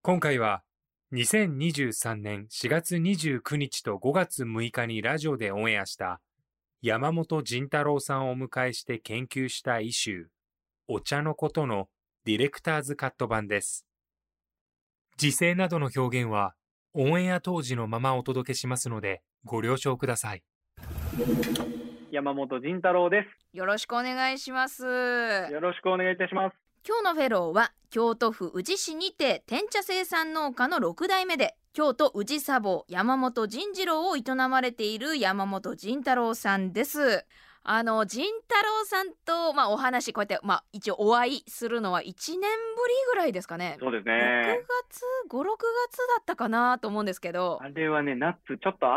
今回は2023年4月29日と5月6日にラジオでオンエアした山本仁太郎さんをお迎えして研究したイシューお茶のことのディレクターズカット版です。時勢などの表現はオンエア当時のままお届けしますのでご了承ください。山本仁太郎でよろしくお願いしますす。よろしくお願いいたします。今日のフェローは京都府宇治市にて天茶生産農家の6代目で京都宇治茶房山本仁次郎を営まれている山本仁太郎さんです。あの仁太郎さんと、まあ、お話こうやって、まあ、一応お会いするのは1年ぶりぐらいですかね。そうです6ね。月56月だったかなと思うんですけどあれはね、夏ちょっと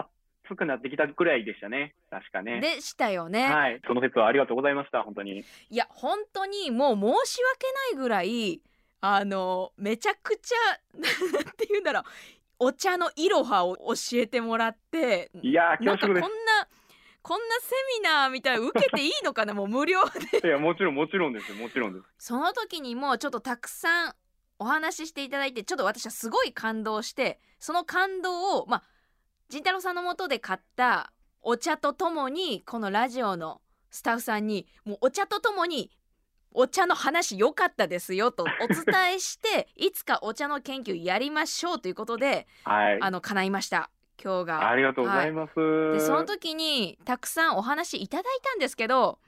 暑くなってきたぐらいでしたね。確かね。でしたよね。はい。その説はありがとうございました。本当に。いや本当にもう申し訳ないぐらいあのめちゃくちゃ なんて言うんだろうお茶のいろはを教えてもらっていやー、なんかこんな恐縮でこんなセミナーみたいなの受けていいのかな？もう無料です。いや、もちろん、もちろんですよ。もちろんです。その時にもうちょっとたくさんお話ししていただいてちょっと私はすごい感動してその感動をまあ仁太郎さんのもとで買ったお茶とともにこのラジオのスタッフさんにもうお茶とともにお茶の話良かったですよとお伝えして いつかお茶の研究やりましょうということではい。あの叶いました今日が。ありがとうございます。でその時にたくさんお話いただいたんですけど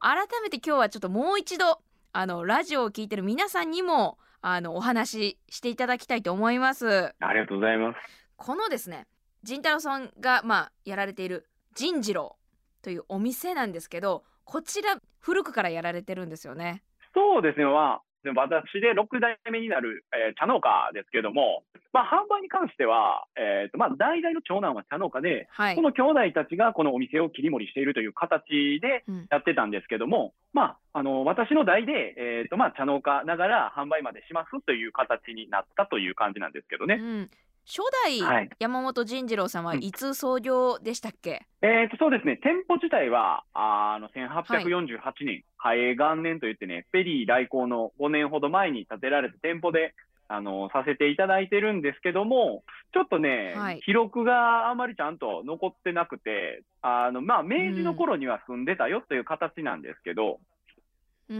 改めて今日はちょっともう一度あのラジオを聞いてる皆さんにもあのお話ししていただきたいと思います。ありがとうございます。このですね仁太郎さんがまあやられている仁次郎というお店なんですけどこちら古くからやられてるんですよね。そうですね。まあ、私で6代目になる、えー茶農家ですけども、まあ、販売に関しては、えーとまあ、代々の長男は茶農家で、はいこ。の兄弟たちがこのお店を切り盛りしているという形でうんやってたんですけども、まあ、あの私の代で、えーとまあ、茶農家ながら販売までしますという形になったという感じなんですけどね。うん、初代はい。山本仁次郎さんはいつ創業でしたっけ、えーとそうですね、店舗自体はあの1848年、嘉永元年といってね、フェリー来航の5年ほど前に建てられた店舗であのさせていただいてるんですけども、ちょっとね、はい。記録があまりちゃんと残ってなくて、あのまあ、明治の頃には住んでたよという形なんですけど、うん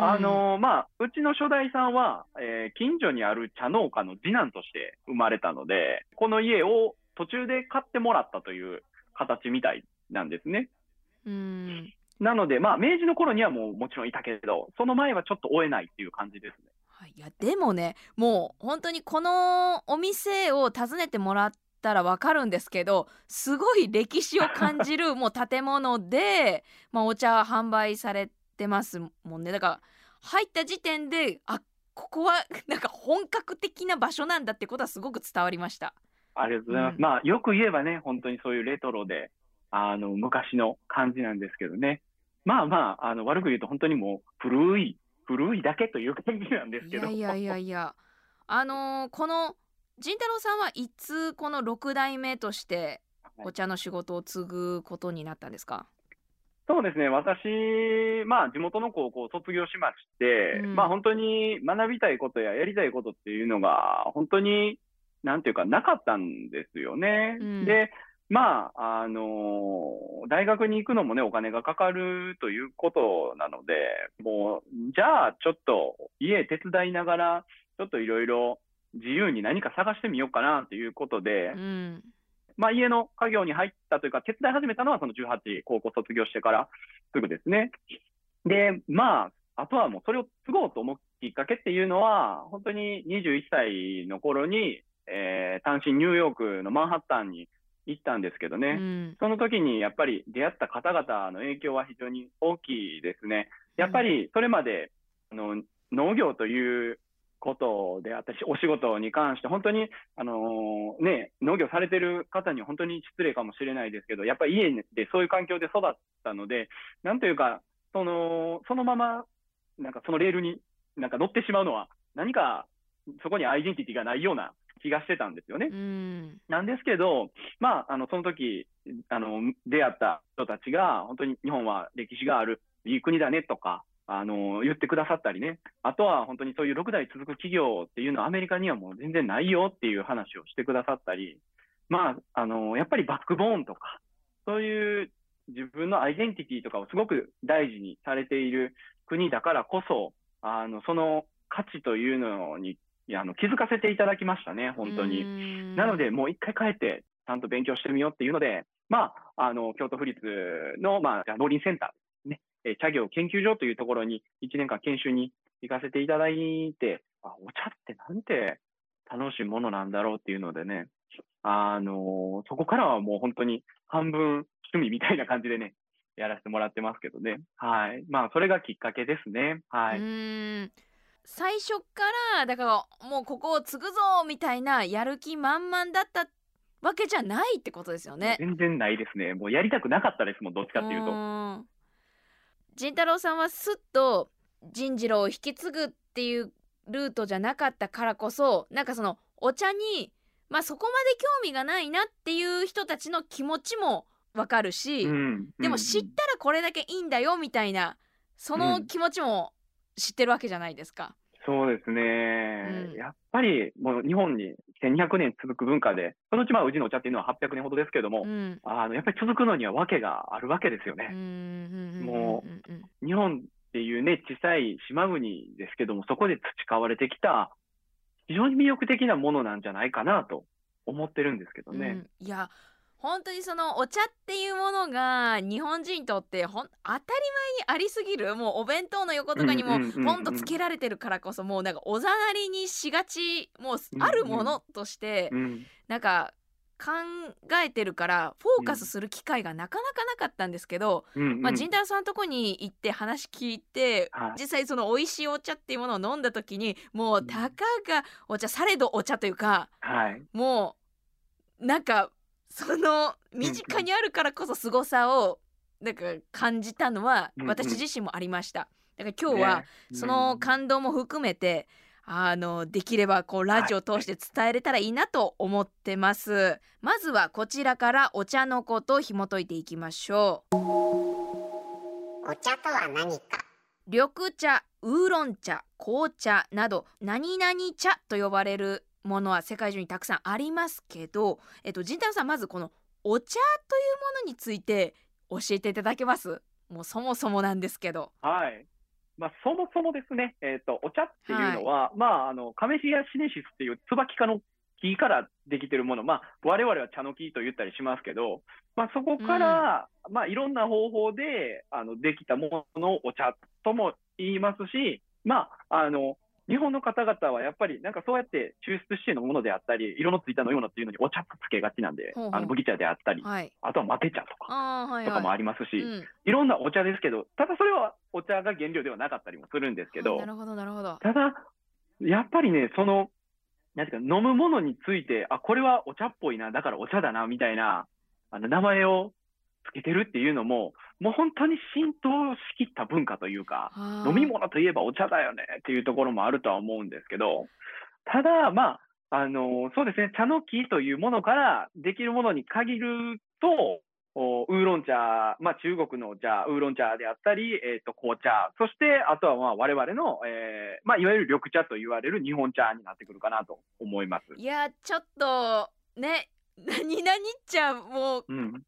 あのまあ、うちの初代さんは、えー近所にある茶農家の次男として生まれたので、この家を途中で買ってもらったという形みたいなんですね。うんなので、まあ、明治の頃にはもうもちろんいたけれど、その前はちょっと追えないっていう感じですね。はいいやでもねもう本当にこのお店を訪ねてもらったらわかるんですけどすごい歴史を感じる もう建物で、まあ、お茶販売されてますもんねだから入った時点であここは なんか本格的な場所なんだってことはすごく伝わりました。ありがとうございます。うんまあ、よく言えばね、本当にそういうレトロで、あの、昔の感じなんですけどね。まあまあ、あの、悪く言うと本当にもう古い、古いだけという感じなんですいけど。やいやいやいやあのーこの仁太郎さんはいつこの6代目としてお茶の仕事を継ぐことになったんですか、そうですね、私、まあ、地元の高校を卒業しまして、うん。まあ、本当に学びたいことややりたいことっていうのが、本当に、なんていうか、なかったんですよね。うん。で、まあ、あの大学に行くのもね、お金がかかるということなので、もう、じゃあ、ちょっと、家手伝いながら、ちょっといろいろ自由に何か探してみようかなということで、うんまあ、家の家業に入ったというか、手伝い始めたのはその18、高校卒業してからすぐですね。で、まあ、あとはもうそれを継ごうと思うきっかけっていうのは、本当に21歳の頃に、えー単身ニューヨークのマンハッタンに行ったんですけどね。うんその時にやっぱり出会った方々の影響は非常に大きいですね。やっぱりそれまで、あの農業ということであったり、お仕事に関して、本当に、あのね、農業されてる方には本当に失礼かもしれないですけど、やっぱり家でそういう環境で育ったので、なんというか、そのそのまま、なんかそのレールになんか乗ってしまうのは、何かそこにアイデンティティがないような気がしてたんですよね。うんなんですけど、まあ、あのその時あの出会った人たちが、本当に日本は歴史があるいい国だねとかあの言ってくださったりね、あとは本当にそういう6代続く企業っていうのはアメリカにはもう全然ないよっていう話をしてくださったり、まあ、あのやっぱりバックボーンとか、そういう自分のアイデンティティとかをすごく大事にされている国だからこそ、あのその価値というのにあの気づかせていただきましたね、本当に。うん。なので、もう一回帰って、ちゃんと勉強してみようっていうので、まあ、あの京都府立の、まあ、農林センターえー茶業研究所というところに1年間研修に行かせていただいて、あお茶ってなんて楽しいものなんだろうっていうのでね、あのそこからはもう本当に半分趣味みたいな感じでね、やらせてもらってますけどね。はい。まあ、それがきっかけですね。はい。うん最初からだからもうここを継ぐぞみたいなやる気満々だったわけじゃないってことですよね。全然ないですね。もうやりたくなかったですもん、どっちかっていうと。ん仁太郎さんはすっと仁次郎を引き継ぐっていうルートじゃなかったからこそなんかそのお茶にまあそこまで興味がないなっていう人たちの気持ちもわかるし、うんでも知ったらこれだけいいんだよみたいなその気持ちも知ってるわけじゃないですか。そうですね、うん。やっぱりもう日本に1200年続く文化で、そのうちまあ宇治のお茶っていうのは800年ほどですけれども、うん。あのやっぱり続くのには訳があるわけですようね。んもう日本っていうね、小さい島国ですけども、そこで培われてきた、非常に魅力的なものなんじゃないかなと思ってるんですけどね。うん。いや本当にそのお茶っていうものが日本人にとってほん当たり前にありすぎる。もうお弁当の横とかにもポンとつけられてるからこそもうなんかおざなりにしがちもうあるものとしてうん。なんか考えてるからフォーカスする機会がなかなかなかったんですけど、うんうん。まあ、陣太郎さんのとこに行って話聞いて、はい。実際その美味しいお茶っていうものを飲んだ時にもううん。たかがお茶されどお茶というかはい。もうなんかその身近にあるからこそ凄さをなんか感じたのは私自身もありました。だから今日はねその感動も含めて、あのできればこうラジオを通して伝えれたらいいなと思ってます。まずはこちらからお茶のこと紐解いていきましょう。お茶とは何か？緑茶、ウーロン茶、紅茶など何々茶と呼ばれるものは世界中にたくさんありますけど、えっと陣太郎さんまずこのお茶というものについて教えていただけます？もうそもそもなんですけど。はい。まあ、そもそもですね、えっ、と、お茶っていうのは、まあ、あの、カメシアシネシスっていう椿科の木からできてるもの、まあ、我々は茶の木と言ったりしますけど、まあ、そこから、まあ、いろんな方法で、あの、できたものをお茶とも言いますし、まあ、あの、日本の方々はやっぱりなんかそうやって抽出してのものであったり、色のついた飲み物っていうのにお茶とつけがちなんで、あの麦茶であったり、はい。あとはマテ茶とかはいとかもはい。ありますし、うんいろんなお茶ですけど、ただそれはお茶が原料ではなかったりもするんですけどな、るほどなるほど。ただ、やっぱりね、その、なんていうか、飲むものについて、あ、これはお茶っぽいな、だからお茶だな、みたいな、あの、名前をつけてるっていうのも、もう本当に浸透しきった文化というか、はあ飲み物といえばお茶だよねっていうところもあるとは思うんですけど、ただ、まあ、あのそうですね、茶の木というものからできるものに限ると、おウーロン茶、まあ、中国の茶、ウーロン茶であったり、えー、と紅茶、そしてあとはまあ我々の、えーまあ、いわゆる緑茶と言われる日本茶になってくるかなと思います。いやちょっとね何々茶もううん、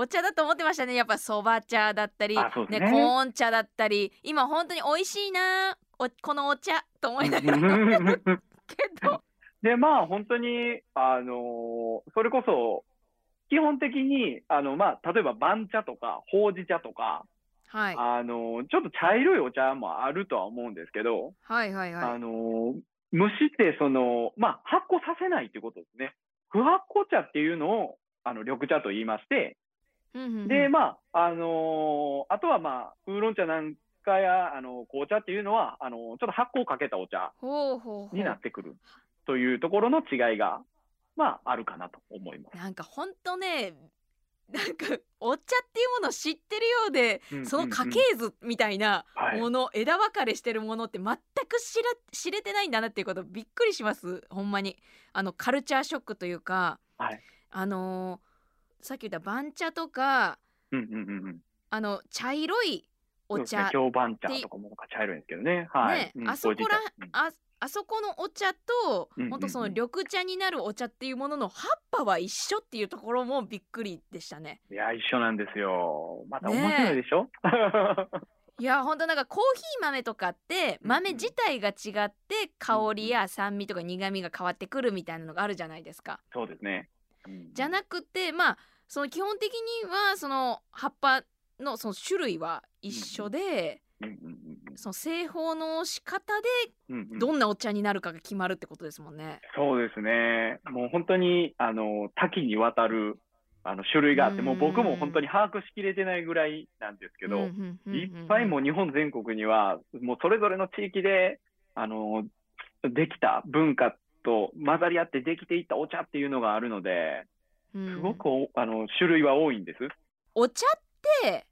お茶だと思ってましたね。やっぱそば茶だったりあそうですね。コーン茶だったり。今本当に美味しいなおこのお茶と思いながら。けどで、まあ、本当に、あのーそれこそ、基本的に、あの、まあ、例えば番茶とか、ほうじ茶とか、はいあの、ちょっと茶色いお茶もあるとは思うん。ですけど、はいはいはあの、蒸して、その、まあ、発酵させないっていうことですね。不発酵茶っていうのを、あの、緑茶と言いまして、いうんうんうん。で、まあ、あのあとはまあ、ウーロン茶なんかや、あの、紅茶っていうのは、あの、ちょっと発酵をかけたお茶になってくる。というところの違いが、まあ、あるかなと思います。なんかほんとねなんかお茶っていうものを知ってるようで、うんその家系図みたいなはい。もの、枝分かれしてるものって全く知ら知れてないんだなっていうことびっくりします。ほんまに。あのカルチャーショックというかはい。あのーさっき言った番茶とかうんうんうんうん。あの茶色いおそうですね茶、京番茶とかもなんか茶色いんですけどね。はい。ね、うんあそこらほうんああそこのお茶と、うんうんうんほんとその緑茶になるお茶っていうものの葉っぱは一緒っていうところもびっくりでしたね。いや、一緒なんですよ。また面白いでしょ、いやほんとなんかコーヒー豆とかってうん豆自体が違って香りや酸味とか苦味が変わってくるみたいなのがあるじゃないですか。そうですね。うん。じゃなくてまあその基本的にはその葉っぱのその種類は一緒で、その製法の仕方でどんなお茶になるかが決まるってことですもんね。そうですね。もう本当に、あの、多岐にわたる、あの、種類があって、うん。もう僕も本当に把握しきれてないぐらいなんですけど、いっぱいもう日本全国には、もうそれぞれの地域で、あの、できた文化と混ざり合ってできていったお茶っていうのがあるので、うんすごくお、あの、種類は多いんです。お茶って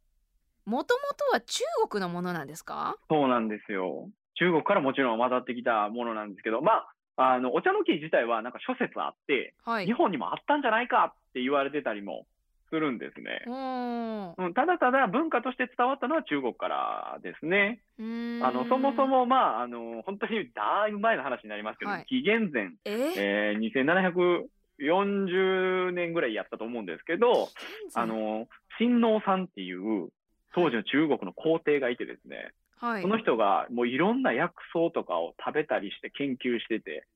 もともとは中国のものなんですか？そうなんですよ。中国からもちろん混ざってきたものなんですけど、まあ、あの、お茶の木自体はなんか諸説あって、はい日本にもあったんじゃないかって言われてたりもするんですね。うーんうん、ただただ文化として伝わったのは中国からですね。あの、そもそも、まあ、あの、本当にだいぶ前の話になりますけど、はい紀元前、え？えー、2740年ぐらいやったと思うんですけど、あの、親王さんっていう当時の中国の皇帝がいてですね、はいその人がもういろんな薬草とかを食べたりして研究してて、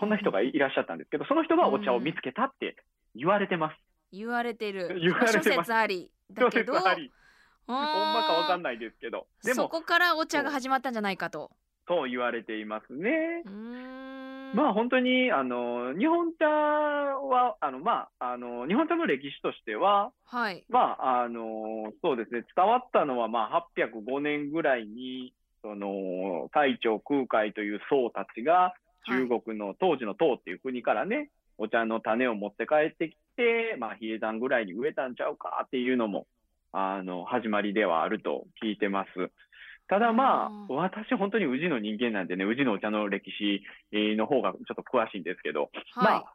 そんな人がいいらっしゃったんですけど、その人がお茶を見つけたって言われてます。言われてる。言われてます。諸説ありだけど諸説あり。ほんまかわかんないですけど。でも、そこからお茶が始まったんじゃないかと。と言われていますね。う。ーん。まあ本当に、あの、日本茶は、あの、まあ、あの、日本茶の歴史としては、はい。まあ、あの、そうですね、伝わったのは、まあ、805年ぐらいに、その、太長空海という僧たちが、中国の当時の唐っていう国からね、お茶の種を持って帰ってきて、まあ、比叡山ぐらいに植えたんちゃうかっていうのも、あの、始まりではあると聞いてます。ただまあ、私本当に宇治の人間なんでね、宇治のお茶の歴史えーの方がちょっと詳しいんですけど、まはあ、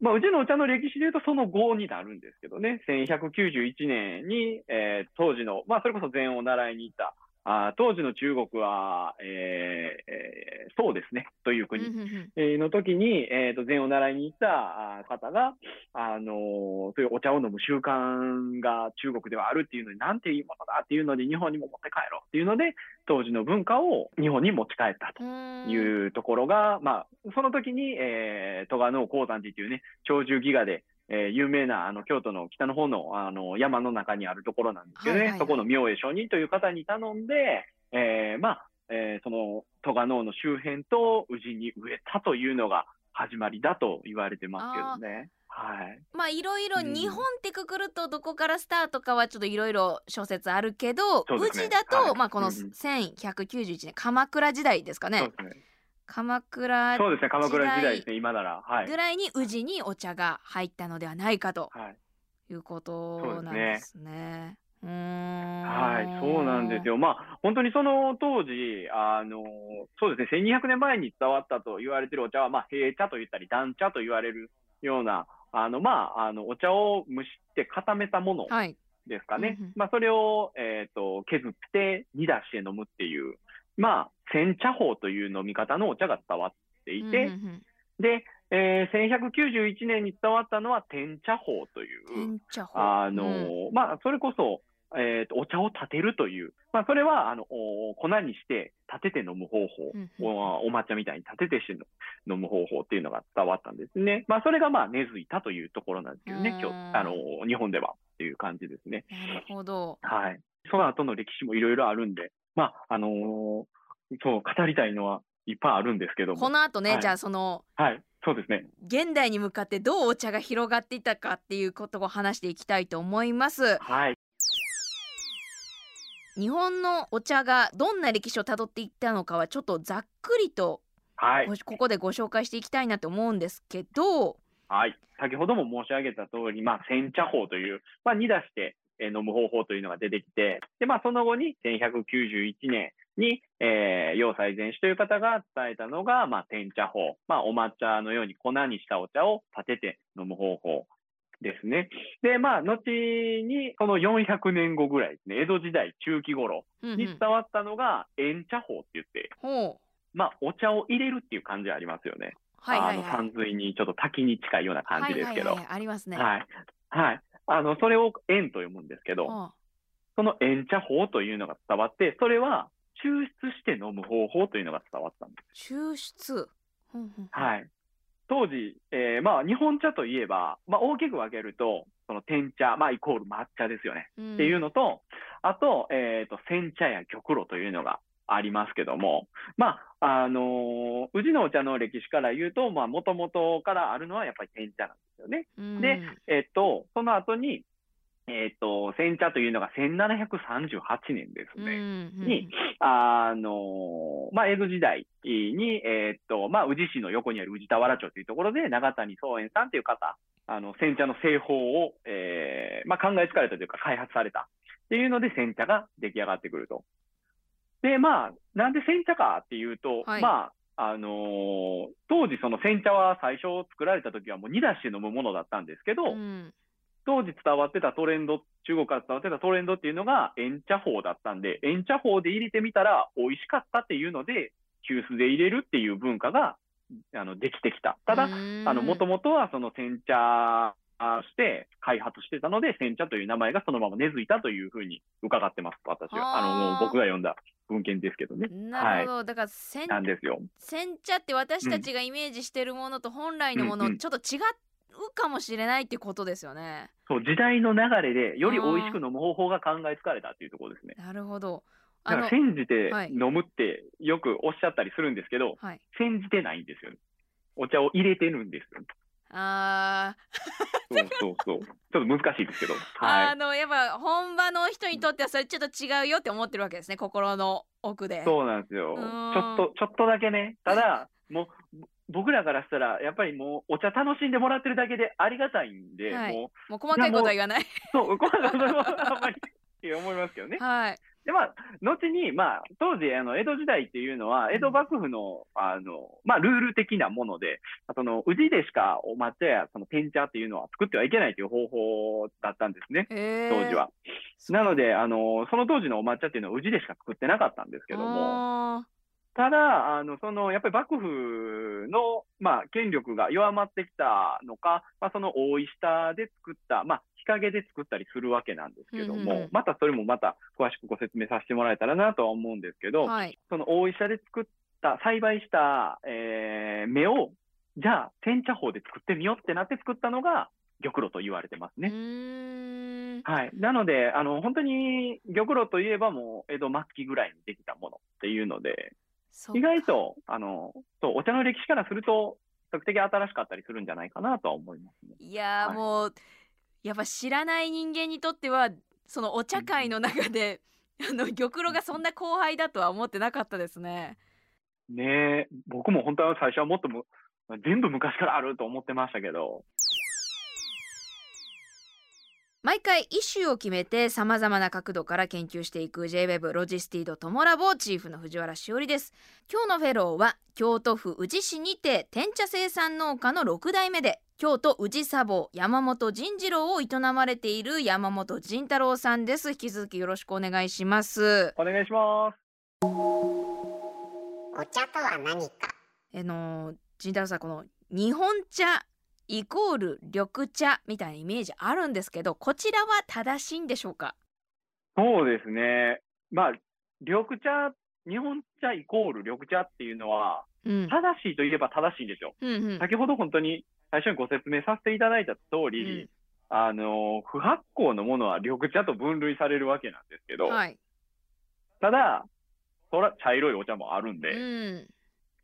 まあ、うちのお茶の歴史で言うとその後になるんですけどね、1191年に、えー当時の、まあ、それこそ禅を習いに行った、あー当時の中国は、えーえーそうですね、というい国の時に、えーと、禅を習いに行った方が、あのーそういうお茶を飲む習慣が中国ではあるっていうのに、なんていいものだっていうので、日本にも持って帰ろうっていうので、当時の文化を日本に持ち帰ったと。いうところが、まあ、その時に、えー、戸賀能鉱山寺というね、鳥獣戯画で、えー有名な、あの、京都の北の方の、あの、山の中にあるところなんですけどね、はいはいはいそこの明恵上人という方に頼んで、えーまあ、えーその、戸賀能の周辺と宇治に植えたというのが始まりだと言われてますけどね。はい。まあいろいろうん日本ってくくるとどこからスタートかはちょっといろいろ諸説あるけど、そうですね宇治だと、はいまあこのうんうん1191年鎌倉時代ですかねそうですね。鎌倉そうですね、鎌倉時代ですね、今なら。はいぐ。らいに宇治にお茶が入ったのではないかとはい。いうことなんですね。はい、そうなんです。よ。まあ、本当にその当時、あの、そうですね、1200年前に伝わったと言われているお茶は、まあ、平茶と言ったり、団茶と言われるような、あの、まあ、あの、お茶を蒸して固めたものはい。ですかね。うんうんまあ、それを、えっ、と、削って煮出して飲むっていう、まあ、煎茶法という飲み方のお茶が伝わっていて、うんうんうんで、えー1191年に伝わったのは天茶法という、あのうんまあ、それこそ、えーとお茶を立てるという、まあ、それはあのお粉にして立てて飲む方法、うんうんおお抹茶みたいに立ててして飲む方法っていうのが伝わったんですね。まあ、それがまあ根付いたというところなんですけどね、うん今日あの日本ではっていう感じですね。なるほどはい。その後の歴史もいろいろあるんで、まあ、あのーそう、語りたいのはいっぱいあるんですけども。この後ね、はいじゃあそのはい、そうですね。現代に向かってどうお茶が広がっていったかっていうことを話していきたいと思いますはい。日本のお茶がどんな歴史をたどっていったのかはちょっとざっくりとはいご。ここでご紹介していきたいなと思うんですけどはい。先ほども申し上げた通り、まあ、煎茶法という、まあ、煮出してえー飲む方法というのが出てきて、で、まあ、その後に1191年に、えー、要塞禅師という方が伝えたのが、まあ、天茶法。まあ、お抹茶のように粉にしたお茶を立てて飲む方法ですね。で、まあ、後に、その400年後ぐらいですね、江戸時代中期頃うんうんに伝わったのが、円茶法って言って、ほうまあ、お茶を入れるっていう感じありますよね。はいはいはいあの、山水にちょっと滝に近いような感じですけど。はいはいはいありますねはい。はい。あの、それを円と読むんですけど、はあその円茶法というのが伝わって、それは抽出して飲む方法というのが伝わったんです。抽出はい。当時、えーまあ、日本茶といえば、まあ、大きく分けると、その天茶、まあ、イコール抹茶ですよね。うんっていうのと、あと、えっ、と、煎茶や玉露というのがありますけども、まあ、あのー宇治のお茶の歴史から言うと、まあ、もともとからあるのはやっぱり天茶なんですよね。うんでえっと、その後に、えっと、煎茶というのが1738年ですうんね。うんに、あのまあ、江戸時代に、えっと、まあ、宇治市の横にある宇治田原町というところで、長谷宗園さんという方、あの、煎茶の製法を、えーまあ、考えつかれたというか、開発されたっていうので、煎茶が出来上がってくると。で、まあ、なんで煎茶かっていうと、はいまあ、あのー当時その煎茶は最初作られた時はもう煮出して飲むものだったんですけど、うん当時伝わってたトレンド、中国から伝わってたトレンドっていうのが、円茶法だったんで、円茶法で入れてみたら美味しかったっていうので、急須で入れるっていう文化が、あの、できてきた。ただ、うんあの、もともとはその煎茶して開発してたので、煎茶という名前がそのまま根付いたというふうに伺ってます、私は。あの、もうはあ僕が読んだ文献ですけどね。なるほど、だから煎なんですよ。煎茶って私たちがイメージしてるものと本来のものちょっと違うかもしれないっていうことですよね。そう、時代の流れで、より美味しく飲む方法が考えつかれたっていうところですね。なるほど。だから、煎じてはい飲むってよくおっしゃったりするんですけど、はい。煎じてないんですよね。お茶を入れてるんですよね。あそうそうそう。ちょっと難しいですけど。ー、あはのやっぱ本場の人にとってはそれちょっと違うよって思ってるわけですね心の奥で。い。そうなんですよ。うちょっと、ちょっとだけね。ただ、もう、ぼ僕らからしたら、やっぱりもう、お茶楽しんでもらってるだけでありがたいんで、はいもう、もう細かいことは言わない。そう、これはそれはあんまりって思いますけどね。はい。で、まあ、後に、まあ、当時、あの、江戸時代っていうのは、江戸幕府の、あの、まあ、ルール的なもので、その、宇治でしかお抹茶や、その、天茶っていうのは作ってはいけないという方法だったんですね、えー、当時は。なので、あの、その当時のお抹茶っていうのは宇治でしか作ってなかったんですけども、あただ、あの、その、やっぱり幕府の、まあ、権力が弱まってきたのか、まあ、その大石下で作った、まあ、日陰で作ったりするわけなんですけども、うんうんうんまたそれもまた詳しくご説明させてもらえたらなとは思うんですけど、ーはい。その大石下で作った、栽培した、えー芽を、じゃあ、煎茶法で作ってみようってなって作ったのが、玉露と言われてますうね。はい。なので、あの、本当に玉露といえばもう江戸末期ぐらいにできたものっていうので、意外と、あの、そう、お茶の歴史からすると、比較的新しかったりするんじゃないかなとは思いますね。いやー、はいもうやっぱ知らない人間にとってはそのお茶会の中で、あの玉露がそんな後輩だとは思ってなかったですね。ねえ、僕も本当は最初はもっとむ、全部昔からあると思ってましたけど、毎回イシューを決めてさまざまな角度から研究していく JWEB ロジスティードトモラボチーフの藤原しおりです。今日のフェローは京都府宇治市にて天茶生産農家の6代目で京都宇治茶房山本仁次郎を営まれている山本仁太郎さんです。引き続きよろしくお願いします。お願いします。お茶とは何か？あの仁太郎さんこの日本茶イコール緑茶みたいなイメージあるんですけどこちらは正しいんでしょうか？そうですね。まあ、緑茶、日本茶イコール緑茶っていうのは、うん。正しいといえば正しいんですよ。うんうん。先ほど本当に最初にご説明させていただいた通り、うん。あの、不発酵のものは緑茶と分類されるわけなんですけど、はい。ただ、そら茶色いお茶もあるんで、うん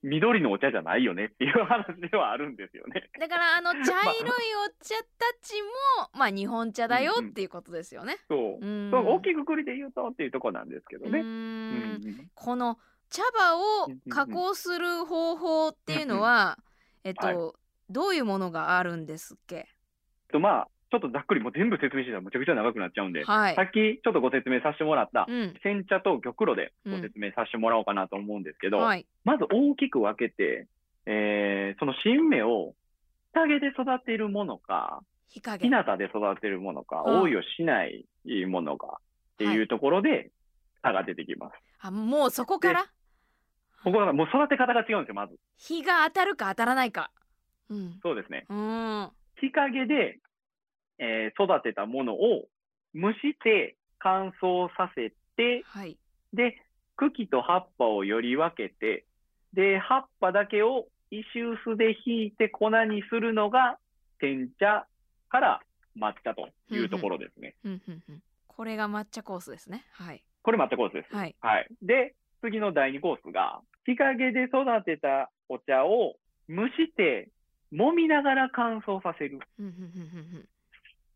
緑のお茶じゃないよねっていう話ではあるんですよね。だからあの茶色いお茶たちもまあ日本茶だよっていうことですよね。そう。うんそう大きくくりで言うとっていうところなんですけどね。うんんこの茶葉をうんうんうん加工する方法っていうのは、えっと、はどういうものがあるんですっけ？とまあ、ちょっとざっくりもう全部説明してたらむちゃくちゃ長くなっちゃうんで、はいさ。っきちょっとご説明させてもらったうん。煎茶と玉露でご説明させてもらおうかなと思うんですけど、はい。まず大きく分けて、えーその新芽を日陰で育てるものか、日陰日。向で育てるものか、うん応用しないものかっていうところで差が出てきます。あもうそこから？ここはもう育て方が違うんですよ、まず。日が当たるか当たらないか。うん。そうですね。うーん。日陰で、えー育てたものを蒸して乾燥させて、はい。で、茎と葉っぱをより分けて、で、葉っぱだけを石臼でひいて粉にするのが、天茶から抹茶というところですね。これが抹茶コースですね。はい。これ抹茶コースです。はい。はい。で、次の第2コースが、日陰で育てたお茶を蒸して、揉みながら乾燥させる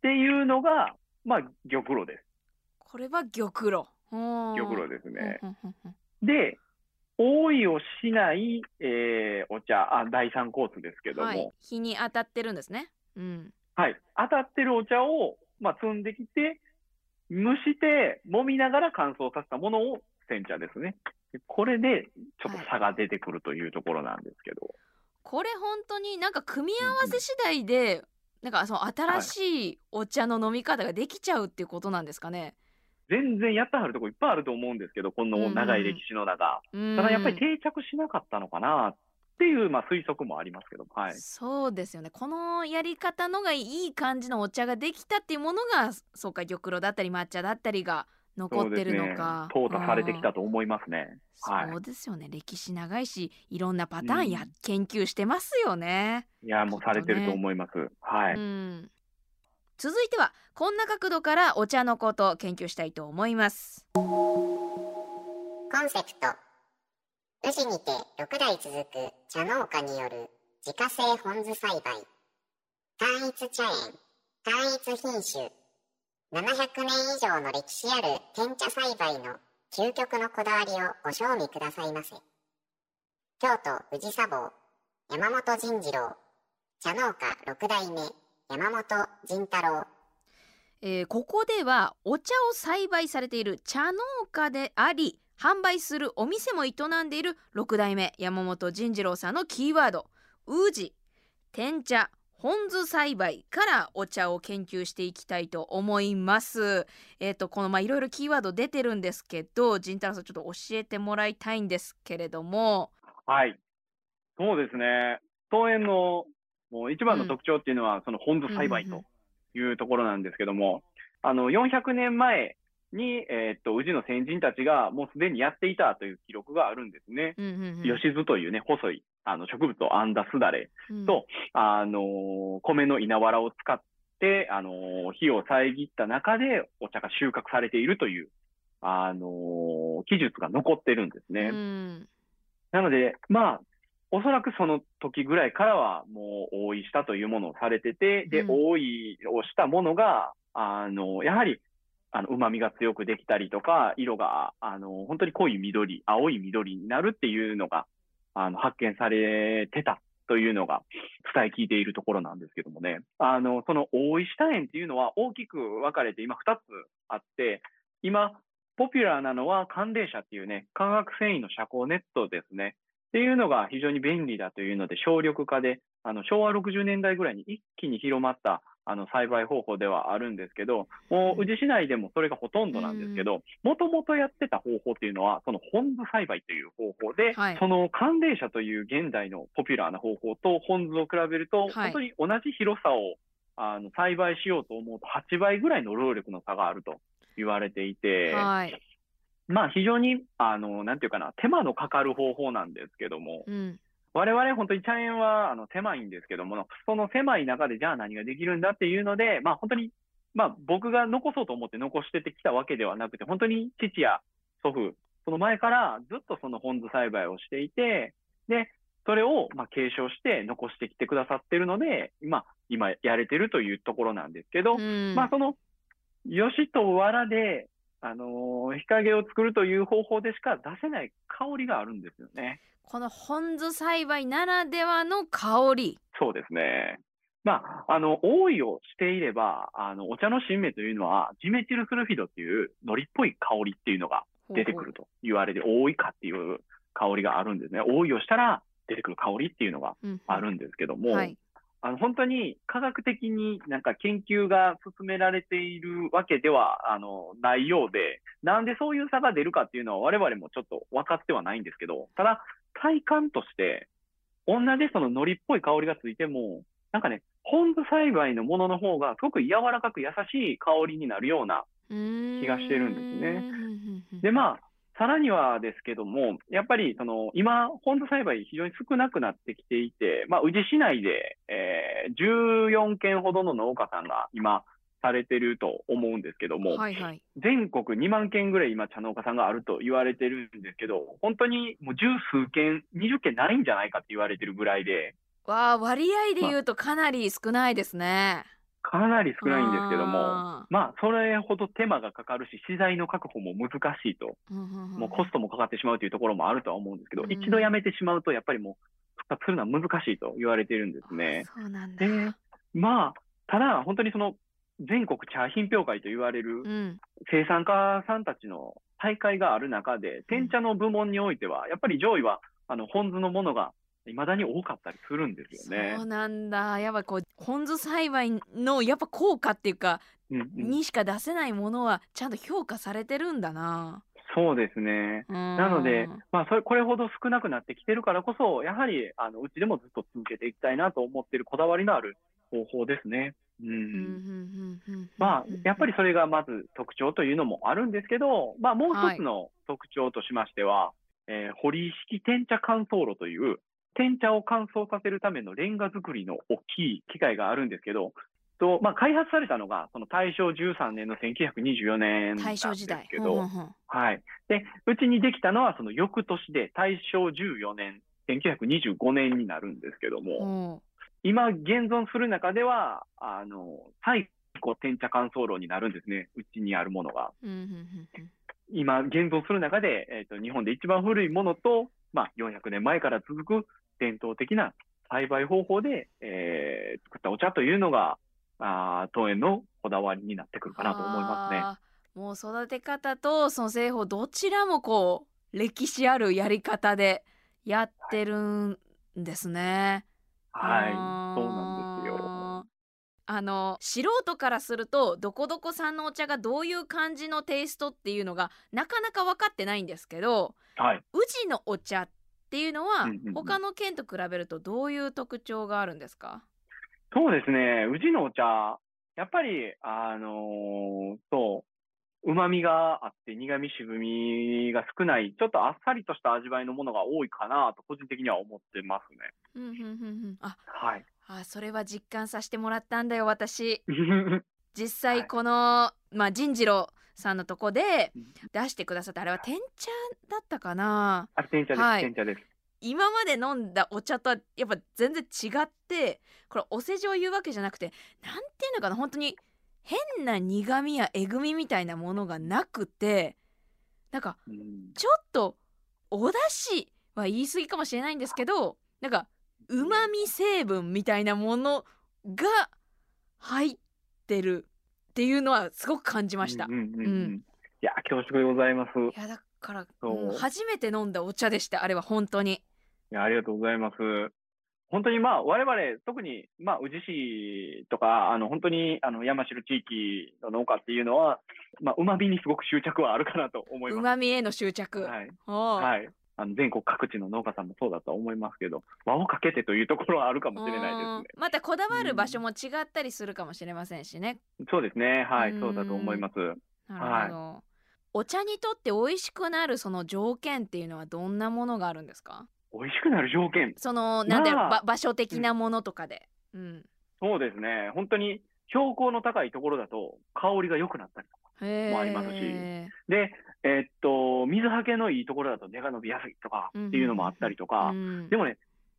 っ。ていうのが、まあ、玉露です。これは玉露。玉玉露ですね。で、覆いをしない、えーお茶あ、第3コースですけども、ははいい、。日に当たってるんですね。うん。当たってるお茶を、まあ、摘んできて、蒸して、揉みながら乾燥させたものを煎茶ですね。でこれで、ちょっと差が出てくるというところなんですけど。これ本当になんか組み合わせ次第で、なんかその新しいお茶の飲み方ができちゃうっていうことなんですかね？全然やってはるとこいっぱいあると思うんですけど、この長い歴史の中。うんただやっぱり定着しなかったのかなっていう、まあ、推測もありますけど、はい。そうですよねこのやり方のがいい感じのお茶ができたっていうものがそうか玉露だったり抹茶だったりが残ってるのか。そうですね。淘汰されてきうんたと思いますね。はい。そうですよね。歴史長いしいろんなパターンや、うん。研究してますよね、いや、もうされてると思います。はい。うん、続いてはこんな角度からお茶のことを研究したいと思います。コンセプト。宇治にて6代続く茶農家による自家製本酢栽培。単一茶園単一品種700年以上の歴史ある天茶栽培の究極のこだわりをご賞味くださいませ。京都宇治茶房山本仁次郎茶農家6代目山本仁太郎。えーここではお茶を栽培されている茶農家であり販売するお店も営んでいる6代目山本仁次郎さんのキーワード宇治天茶。本酢栽培からお茶を研究していきたいと思います。えっ、とこのまあいろいろキーワード出てるんですけど仁太郎さんちょっと教えてもらいたいんですけれどもはい。そうですね。桃園のもう一番の特徴っていうのは、その本土栽培というところなんですけども、あの、400年前に、えーっと、宇治の先人たちがもうすでにやっていたという記録があるんですね。うんうんうん吉酢というね、細い、あの、植物を編んだすだれ、うんとあのー米の稲わらを使って、あのー火を遮った中でお茶が収穫されているという、あのー記述が残ってるんですね。うんなので、まあ、おそらくその時ぐらいからはもう覆いしたというものをされてて、で、うん覆いをしたものが、あの、やはり、あの、旨味が強くできたりとか、色が、あの、本当に濃い緑、青い緑になるっていうのが、あの、発見されてたというのが伝え聞いているところなんですけどもね。あの、その大石下園っていうのは大きく分かれて今2つあって、今、ポピュラーなのは寒冷車っていうね、化学繊維の遮光ネットですね。っていうのが非常に便利だというので、省力化で、あの昭和60年代ぐらいに一気に広まったあの栽培方法ではあるんですけど、もう宇治市内でもそれがほとんどなんですけど、もともとやってた方法っていうのは、その本酢栽培という方法で、はいその寒冷車という現代のポピュラーな方法と本酢を比べると、はい本当に同じ広さをあの栽培しようと思うと8倍ぐらいの労力の差があると言われていて、はい。まあ非常に、あの、なんていうかな、手間のかかる方法なんですけども、うん。我々本当に茶園はあの狭いんですけども、その狭い中でじゃあ何ができるんだっていうので、まあ本当に、まあ僕が残そうと思って残しててきたわけではなくて、本当に父や祖父、その前からずっとその本酢栽培をしていて、で、それをまあ継承して残してきてくださってるので、まあ今やれてるというところなんですけど、うんまあその、吉と藁で、あのー日陰を作るという方法でしか出せない香りがあるんですよね。この本酢栽培ならではの香り。そうですね。まあ、あの、覆いをしていれば、あの、お茶の新芽というのは、ジメチルスルフィドっていう、のりっぽい香りっていうのが出てくると言われて、覆いかっていう香りがあるんですね。覆いをしたら出てくる香りっていうのがうんあるんですけども、はい。あの、本当に科学的になんか研究が進められているわけでは、あの、ないようで、なんでそういう差が出るかっていうのは我々もちょっと分かってはないんですけど、ただ、体感として、同じその海苔っぽい香りがついても、なんかね、本酢栽培のものの方がすごく柔らかく優しい香りになるような気気がしてるんですね。ねで、まあ、さらにはですけども、やっぱり、その、今、本土栽培非常に少なくなってきていて、まあ、宇治市内で、えー14件ほどの農家さんが今、されてると思うんですけども、はいはい。全国2万件ぐらい今、茶農家さんがあると言われてるんですけど、本当にもう十数件、20件ないんじゃないかって言われてるぐらいで、わあ割合で言うとかなり少ないですね。かなり少ないんですけども、あまあ、それほど手間がかかるし、資材の確保も難しいと。もうコストもかかってしまうというところもあるとは思うんですけど、うん一度やめてしまうと、やっぱりもう復活するのは難しいと言われているんですね。で、まあ、ただ、本当にその全国茶品評会と言われるうん。生産家さんたちの大会がある中で、天茶の部門においては、やっぱり上位は、あの、本酢のものが未だに多かったりするんですよねそう。なんだ。やっぱこう本酢栽培のやっぱ効果っていうか、うんうんにしか出せないものはちゃんと評価されてるんだな。そうですね。ななので、まあ、それ、これほど少なくなってきてるからこそ、やはり、あの、うちでもずっと続けていきたいなと思っているこだわりのある方法ですね。うん。まあ、やっぱりそれがまず特徴というのもあるんですけど、まあ、もう一つの特徴としましては、えー、堀式天茶乾燥炉という、天茶を乾燥させるためのレンガ作りの大きい機械があるんですけど、とまあ、開発されたのが、その大正13年の1924年なんです大正時代。けど、うんうんうんはい。で、うちにできたのはその翌年で大正14年、1925年になるんですけども、おう今現存する中では、あの、最古天茶乾燥炉になるんですね。うちにあるものが。うんうんうんうん今現存する中で、えっ、と、日本で一番古いものと、まあ、400年前から続く伝統的な栽培方法で、えー作ったお茶というのが、あー当園のこだわりになってくるかなと思いますね。もう育て方とその製法どちらもこう歴史あるやり方でやってるんですね。はい。そうなんですよ。あの素人からするとどこどこさんのお茶がどういう感じのテイストっていうのがなかなか分かってないんですけどはい。宇治のお茶っていうのはうんうんうん他の県と比べるとどういう特徴があるんですか、そうですね。宇治のお茶、やっぱり、あのーそう、旨味があって苦味渋みが少ない、ちょっとあっさりとした味わいのものが多いかなと個人的には思ってますね。うんうんうんうんあはい。あそれは実感させてもらったんだよ私。は実い際この、まあ仁次郎さんのとこでうん。出してくださった。あれは天茶だったかな。あ、天茶です、はい。天茶です。今まで飲んだお茶とはやっぱ全然違ってこれお世辞を言うわけじゃなくてなんていうのかな本当に変な苦味やえぐみみたいなものがなくてなんかうん。ちょっとお出汁は言い過ぎかもしれないんですけどなんかうまみ成分みたいなものが入ってるっていうのはすごく感じました。うんうんうんううんん。いや、恐縮でございます。いいやだから、初めて飲んだお茶でしたあれは本当に。や、ありがとうございます。本当にまあ、我々、特に、まあ、宇治市とか、あの、本当に、あの、山城地域の農家っていうのは、まあ、旨味にすごく執着はあるかなと思いうます。まみへの執着。はい。はい。あの全国各地の農家さんもそうだとは思いますけど、輪をかけてというところはあるかもしれないですうんまたこだわる場所も違ったりするかもしれませんしね。ね。そうですね。はい、うんそうだと思います。なるほど、お茶にとって美味しくなるその条件っていうのはどんなものがあるんですか？美味しくなる条件。そのなんで、まあば場所的なものとかで、うんそうですね。本当に標高の高いところだと香りが良くなったりとか。もありますしで、えっと、水はけのいいところだと根が伸びやすいとかっていうのもあったりとか。うんでもね、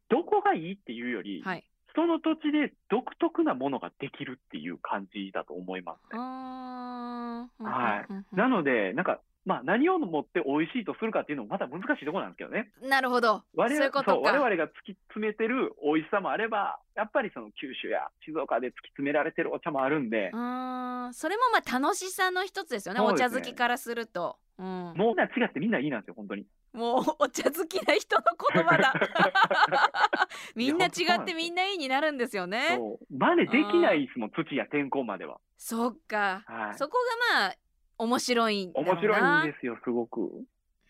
どこがいいっていうより、はい。その土地で独特なものができるっていう感じだと思いますね。はい。なので、なんか、まあ、何をもって美味しいとするかっていうのもまた難しいところなんですけどね。なるほど。我々そうが突き詰めてる美味しさもあれば、やっぱりその九州や静岡で突き詰められてるお茶もあるんで、あーそれもまあ楽しさの一つですよねね。茶好きからすると、うん、ももうみんな違ってみんないいなんですよ、本当に。うお茶好きな人の言葉だ。みんな違ってみんないいになるんですよね。そう。真似できないですもん、土や天候までは。そっか、はい。そこがまあ面白いんだろうな面白いんですよ、すごく。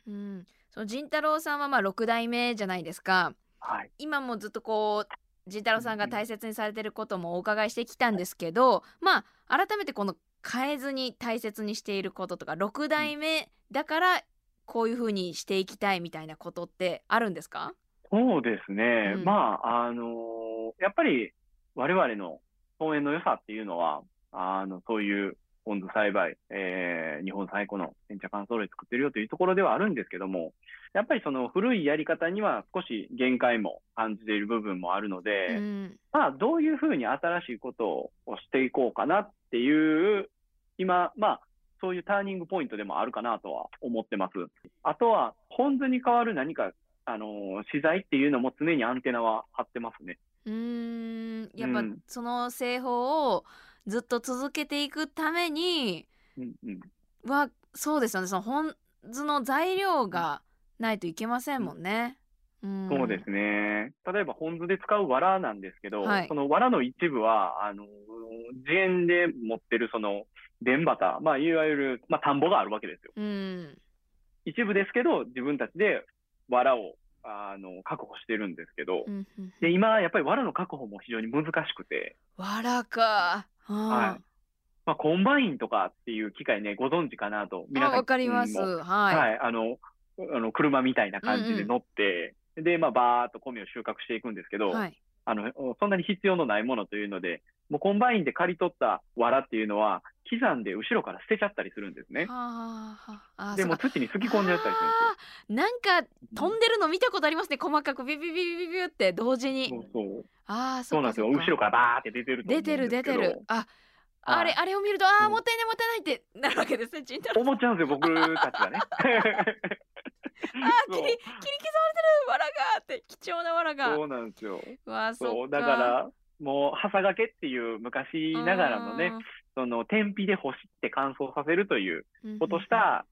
うん、その仁太郎さんはまあ6代目じゃないですかはい。今もずっとこう仁太郎さんが大切にされてることもお伺いしてきたんですけどまあ改めてこの変えずに大切にしていることとか6代目だからこういうふうにしていきたいみたいなことってあるんですか？そうですね。うんまあ、あのーやっぱり我々の農園の良さっていうのは、あの、そういうポン酢栽培、えー日本最古の煎茶乾燥類作ってるよというところではあるんですけども、やっぱりその古いやり方には少し限界も感じている部分もあるので、うんまあ、どういうふうに新しいことをしていこうかなっていう、今、まあ、そういうターニングポイントでもあるかなとは思ってます。あとは、ポン酢に代わる何か、あのー資材っていうのも常にアンテナは張ってますね。うーんやっぱうんその製法をずっと続けていくために。はそうですよねその本図の材料がないといけませんもんね。うんそうですね。例えば、ポン酢で使う藁なんですけど、はいその藁の一部は、あのー、自園で持ってるその、田畑、まあ、いわゆる、まあ、田んぼがあるわけですよ。うん一部ですけど、自分たちで藁を、あの、確保してるんですけど、うんうんで、今、やっぱり藁の確保も非常に難しくて、わらか。ははいまあ、コンバインとかっていう機械ね、ご存知かなと、皆さわかります。もはい。はい、あの、あの車みたいな感じで乗って、で、まあ、バーっと米を収穫していくんですけど、はい。あの、そんなに必要のないものというので、もうコンバインで刈り取った藁っていうのは、刻んで後ろから捨てちゃったりするんですね。はあはあ。あでも土にすき込んじゃったりするんですよ。なんか飛んでるの見たことありますね。細かくビビビビビビって同時に。そうそう。ああ、そうなんですよ。後ろからバーって出てる出てる出てる。あ、はいあれあれを見るとああうんもったいないもったいないってなるわけですね。ちんたろ思っちゃうんですよ、僕たちがね。あー切り切り刻まれてるわらがって貴重なわらが。そうなんですよ。わあそそう。だから、もう、はさがけっていう昔ながらのね、その、天日で干して乾燥させるといううんことした、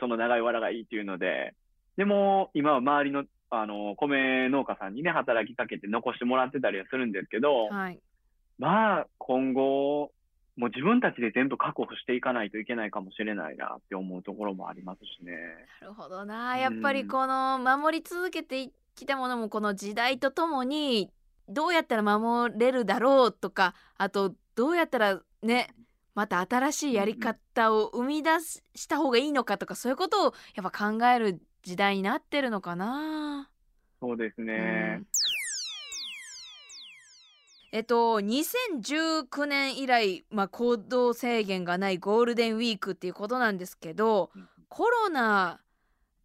その長い藁がいいっていうので、でも、今は周りの、あの、米農家さんにね、働きかけて残してもらってたりはするんですけど、はい。まあ、今後、もう自分たちで全部確保していかないといけないかもしれないなって思うところもありますしね。なるほどな。やっぱりこの守り続けてきたものもこの時代とともにどうやったら守れるだろうとかあとどうやったらねまた新しいやり方を生み出しした方がいいのかとかそういうことをやっぱ考える時代になってるのかな。そうですうねん。えっと2019年以来、まあ、行動制限がないゴールデンウィークっていうことなんですけどうんコロナ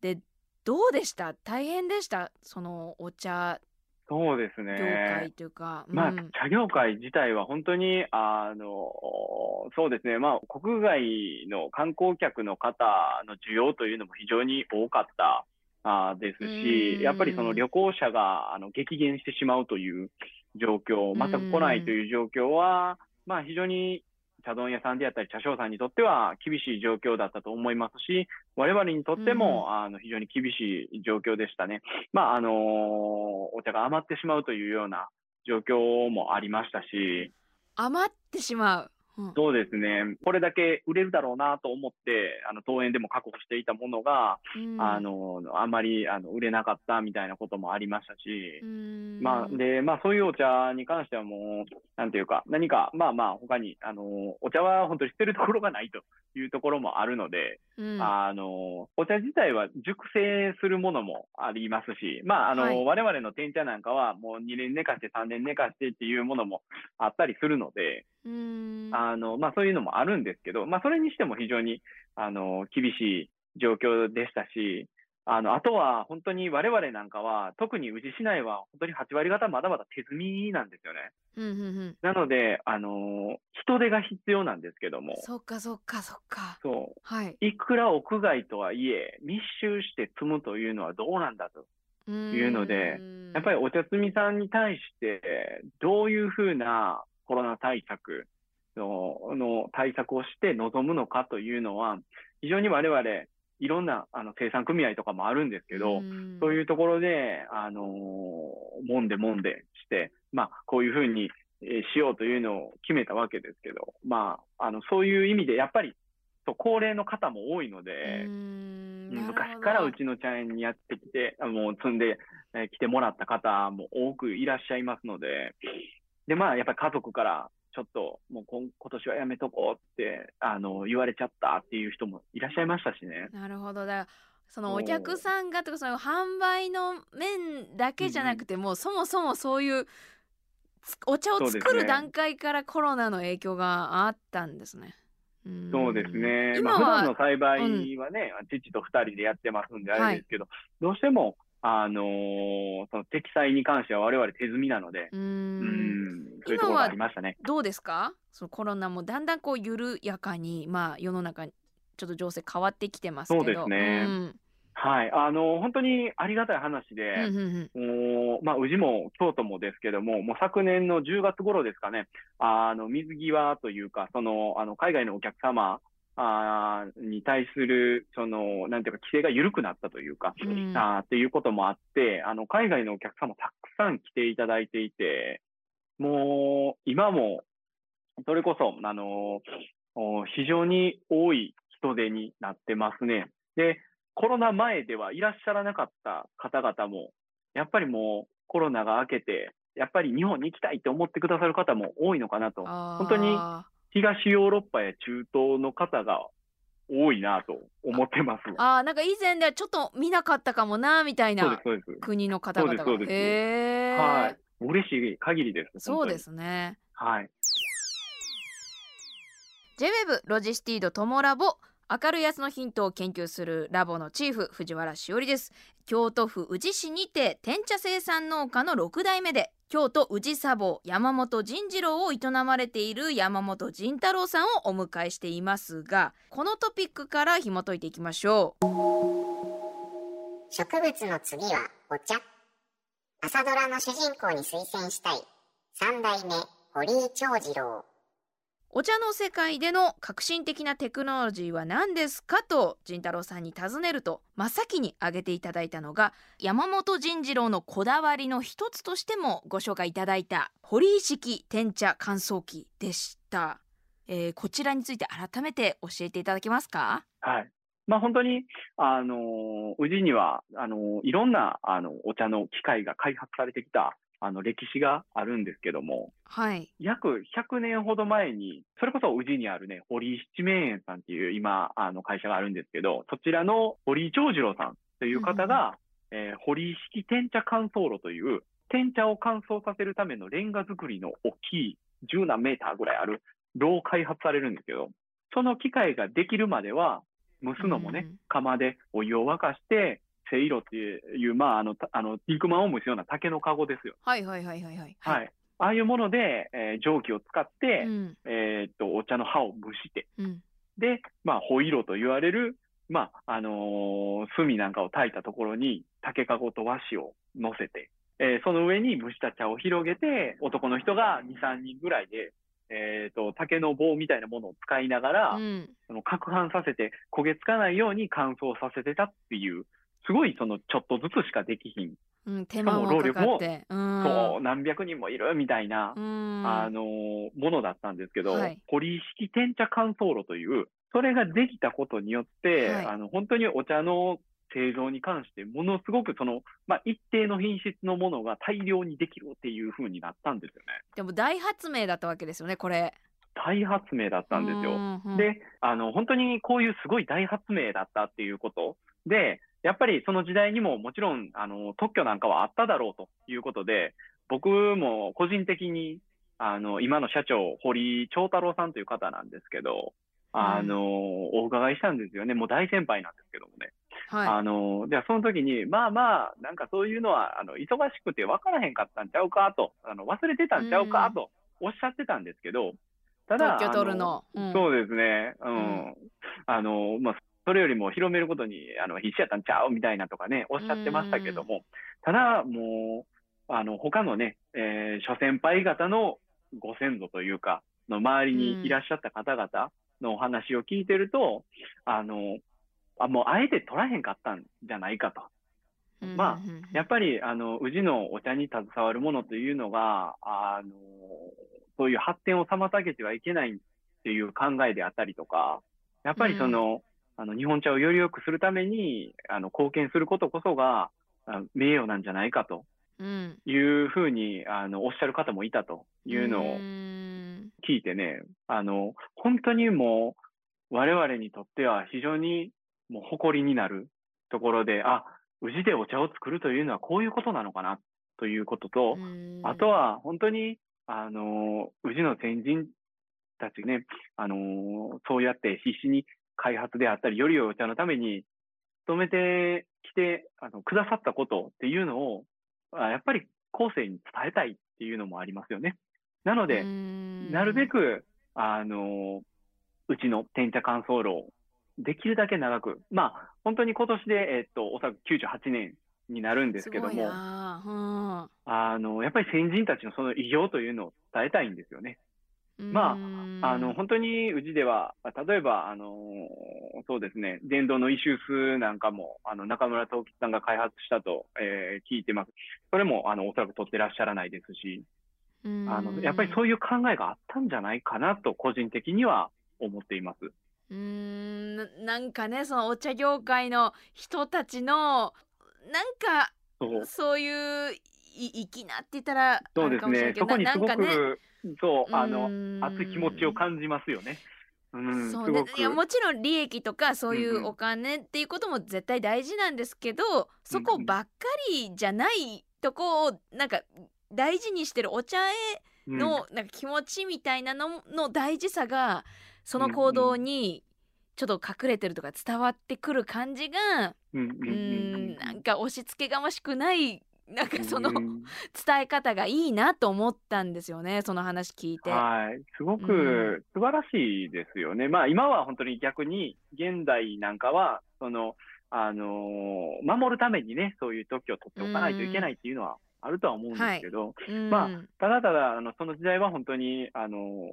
でどうでした？大変でした？そのお茶そうです業ね。界というか。まあ、うん茶業界自体は本当に、あの、そうですね、まあ、国外の観光客の方の需要というのも非常に多かったあーですうんし、やっぱりその旅行者があの激減してしまうという状況、全く来ないという状況は、まあ、非常に茶問屋さんであったり、茶商さんにとっては厳しい状況だったと思いますし、我々にとっても、あの非常に厳しい状況でしたね。まあ、あのお茶が余ってしまうというような状況もありましたし、余ってしまう。うん。そうですね。これだけ売れるだろうなと思って、あの、当園でも確保していたものが、うん。あの、あまり、あの、売れなかったみたいなこともありましたしう、ん。まあ、で、まあ、そういうお茶に関してはもう、なんていうか、何か、まあまあ、他に、あの、お茶は本当に捨てるところがないというところもあるので、うん。あの、お茶自体は熟成するものもありますし、まあ、あの、はい。我々の天茶なんかはもう2年寝かして3年寝かしてっていうものもあったりするので、うんあの、まあ、そういうのもあるんですけど、まあ、それにしても非常に、あの、厳しい状況でしたし、あの、あとは本当に我々なんかは、特に宇治市内は本当に8割方まだまだ手摘みなんですよね。うんうんうん。なので、あの、人手が必要なんですけども、そっかそっかそっか。そう、はい。いくら屋外とはいえ、密集して積むというのはどうなんだと。いうのでやっぱりお茶摘みさんに対して、どういうふうなコロナ対策のの対策をして臨むのかというのは、非常に我々、いろんなあの生産組合とかもあるんですけど、そうういうところで、あのーもんでもんでして、まあ、こういうふうにえーしようというのを決めたわけですけど、まあ、あの、そういう意味で、やっぱり、高齢の方も多いので、昔からうちの茶園にやってきて、あもう積んで、えー来てもらった方も多くいらっしゃいますので、で、まあ、やっぱり家族から、ちょっと、もう今今年はやめとこうって、あの、言われちゃったっていう人もいらっしゃいましたしね。なるほどだそのお客さんがとかその販売の面だけじゃなくても、そもそもそういうつお茶を作る段階からコロナの影響があったんですね。んそうですね。ま今あ、普段はの栽培はね、父と二人でやってますんで、あれですけど、どうしても、あのーその適材に関しては我々手摘みなので、ううん。ん、そういうところがありましたね。どうですか？そのコロナもだんだんこう緩やかにまあ世の中にちょっと情勢変わってきてますけど。そうですね。うん。はい。あのー本当にありがたい話うんで、うんうん。もう、まあ、宇治も京都もですけども、もう昨年の10月頃ですかね、あの、水際というか、その、あの、海外のお客様、あーに対する、その、なんていうか、規制が緩くなったというか、うんあーっていうこともあって、あの、海外のお客様たくさん来ていただいていて、もう、今も、それこそ、あの、お非常に多い人手になってますね。で、コロナ前ではいらっしゃらなかった方々も、やっぱりもうコロナが明けて、やっぱり日本に行きたいって思ってくださる方も多いのかなと。本当に東ヨーロッパや中東の方が多いなと思ってます。あーなんか以前ではちょっと見なかったかもなみたいな。国の方々がそうですへーはい。嬉しい限りです。そうで。すねはい。J-WEB ロジスティードトモラボ明るい安のヒントを研究するラボのチーフ藤原しおりです京都府宇治市にて天茶生産農家の6代目で京都宇治茶房山本仁次郎を営まれている山本仁太郎さんをお迎えしていますがこのトピックから紐解いていきましょう。植物の次はお茶。朝ドラの主人公に推薦したい三代目堀井長次郎。お茶の世界での革新的なテクノロジーは何ですかと仁太郎さんに尋ねると真っ先に挙げていただいたのが山本仁次郎のこだわりの一つとしてもご紹介いただいた堀井式天茶乾燥機でした、えーこちらについて改めて教えていただけますか？はい。まあ本当に、あのー宇治には、あのーいろんな、あの、お茶の機械が開発されてきた、あの、歴史があるんですけども、はい。約100年ほど前に、それこそ宇治にあるね、堀井七名園さんっていう今、あの会社があるんですけど、そちらの堀井長次郎さんという方が、えー堀井式天茶乾燥炉という、天茶を乾燥させるためのレンガ作りの大きい10何メーターぐらいある炉を開発されるんですけど、その機械ができるまでは、蒸すのもね、うん。釜でお湯を沸かして、せいろっていう、まあ、あの、たあの、肉まんを蒸すような竹の籠ですよ。はいはいはいはいはいはい。ああいうもので、えー蒸気を使って、うんえーっと、お茶の葉を蒸して、うんで、まあ、ホイロと言われる、まあ、あのー炭なんかを焚いたところに、竹かごと和紙を乗せて、えーその上に蒸した茶を広げて、男の人が2、3人ぐらいで、えーっと、竹の棒みたいなものを使いながら、うんその攪拌させて焦げつかないように乾燥させてたっていう、すごいそのちょっとずつしかできひん。うん、手間もかかって。うそう、何百人もいるみたいな、うん。あのーものだったんですけど、はい。堀式天茶乾燥炉という、それができたことによって、はい。あの本当にお茶の製造に関して、ものすごくその、まあ、一定の品質のものが大量にできるっていう風になったんですよね。でも大発明だったわけですよねこれ。大発明だったんですよ。で、あの、本当にこういうすごい大発明だったっていうことで、やっぱりその時代にももちろん、あの、特許なんかはあっただろうということで、僕も個人的に、あの、今の社長、堀長太郎さんという方なんですけど、あの、お伺いしたんですよね。もう大先輩なんですけどもね。はあの、ではその時に、まあまあ、なんかそういうのは、あの、忙しくて分からへんかったんちゃうかと、あの、忘れてたんちゃうかとおっしゃってたんですけど、たいだ、特許取るあのうんそうですね。うん。うんあの、まあ、それよりも広めることに、あの、必死やったんちゃうみたいなとかね、おっしゃってましたけども、ただ、もう、あの、他のね、えー諸先輩方のご先祖というか、の周りにいらっしゃった方々のお話を聞いてると、あの、あもうあえて取らへんかったんじゃないかと。うんまあやっぱり、あの、宇治のお茶に携わるものというのが、あの、そういう発展を妨げてはいけないっていう考えであったりとか、やっぱりその、あの、日本茶をより良くするために、あの、貢献することこそが、あ名誉なんじゃないかと。うん。いうふうに、あの、おっしゃる方もいたと。いうのをん。聞いてね、あの、本当にもう、我々にとっては非常にもう誇りになるところで、あ、宇治でお茶を作るというのはこういうことなのかなということと、うん。あとは本当に、あの、宇治の先人たちね、あの、そうやって必死に開発であったり、より良いお茶のために努めてきて、あの、くださったことっていうのを、あやっぱり後世に伝えたいっていうのもありますよね。なので、うんなるべく、あの、うちの天茶乾燥炉をできるだけ長く、まあ、本当に今年で、えっと、おそらく98年になるんですけども、なあの、やっぱり先人たちのその偉業というのを伝えたいんですよね。うんまあうんあの、本当に宇治では、例えば、あの、そうですね、電動の石臼なんかも、あの、中村東吉さんが開発したと、えー聞いてます。それも、あの、おそらく取ってらっしゃらないですし、うんあの、やっぱりそういう考えがあったんじゃないかなと、個人的には思っています。うーんななんかねそのお茶業界の人たちのなんかそういうい粋なって言ったらそうですね。そこにすごなんかねく、そう、あの、の熱い気持ちを感じますよね。うん、そうねすごく。いやもちろん利益とかそういうんううんお金っていうことも絶対大事なんですけど、そこばっかりじゃないとこをなんか大事にしてるお茶へうん。のなんか気持ちみたいなのの大事さがその行動にちょっと隠れてるとか伝わってくる感じがうんうんううんんなんか押し付けがましくないなんかそのうん伝え方がいいなと思ったんですよねその話聞いて。はい。すごうんく素晴らしいですよね。まあ今は本当に逆に現代なんかは、その、あのー守るためにね、そういう特許を取っておかないといけないっていうのはあるとは思うんですけど、うんまただただ、あの、その時代は本当に、あのー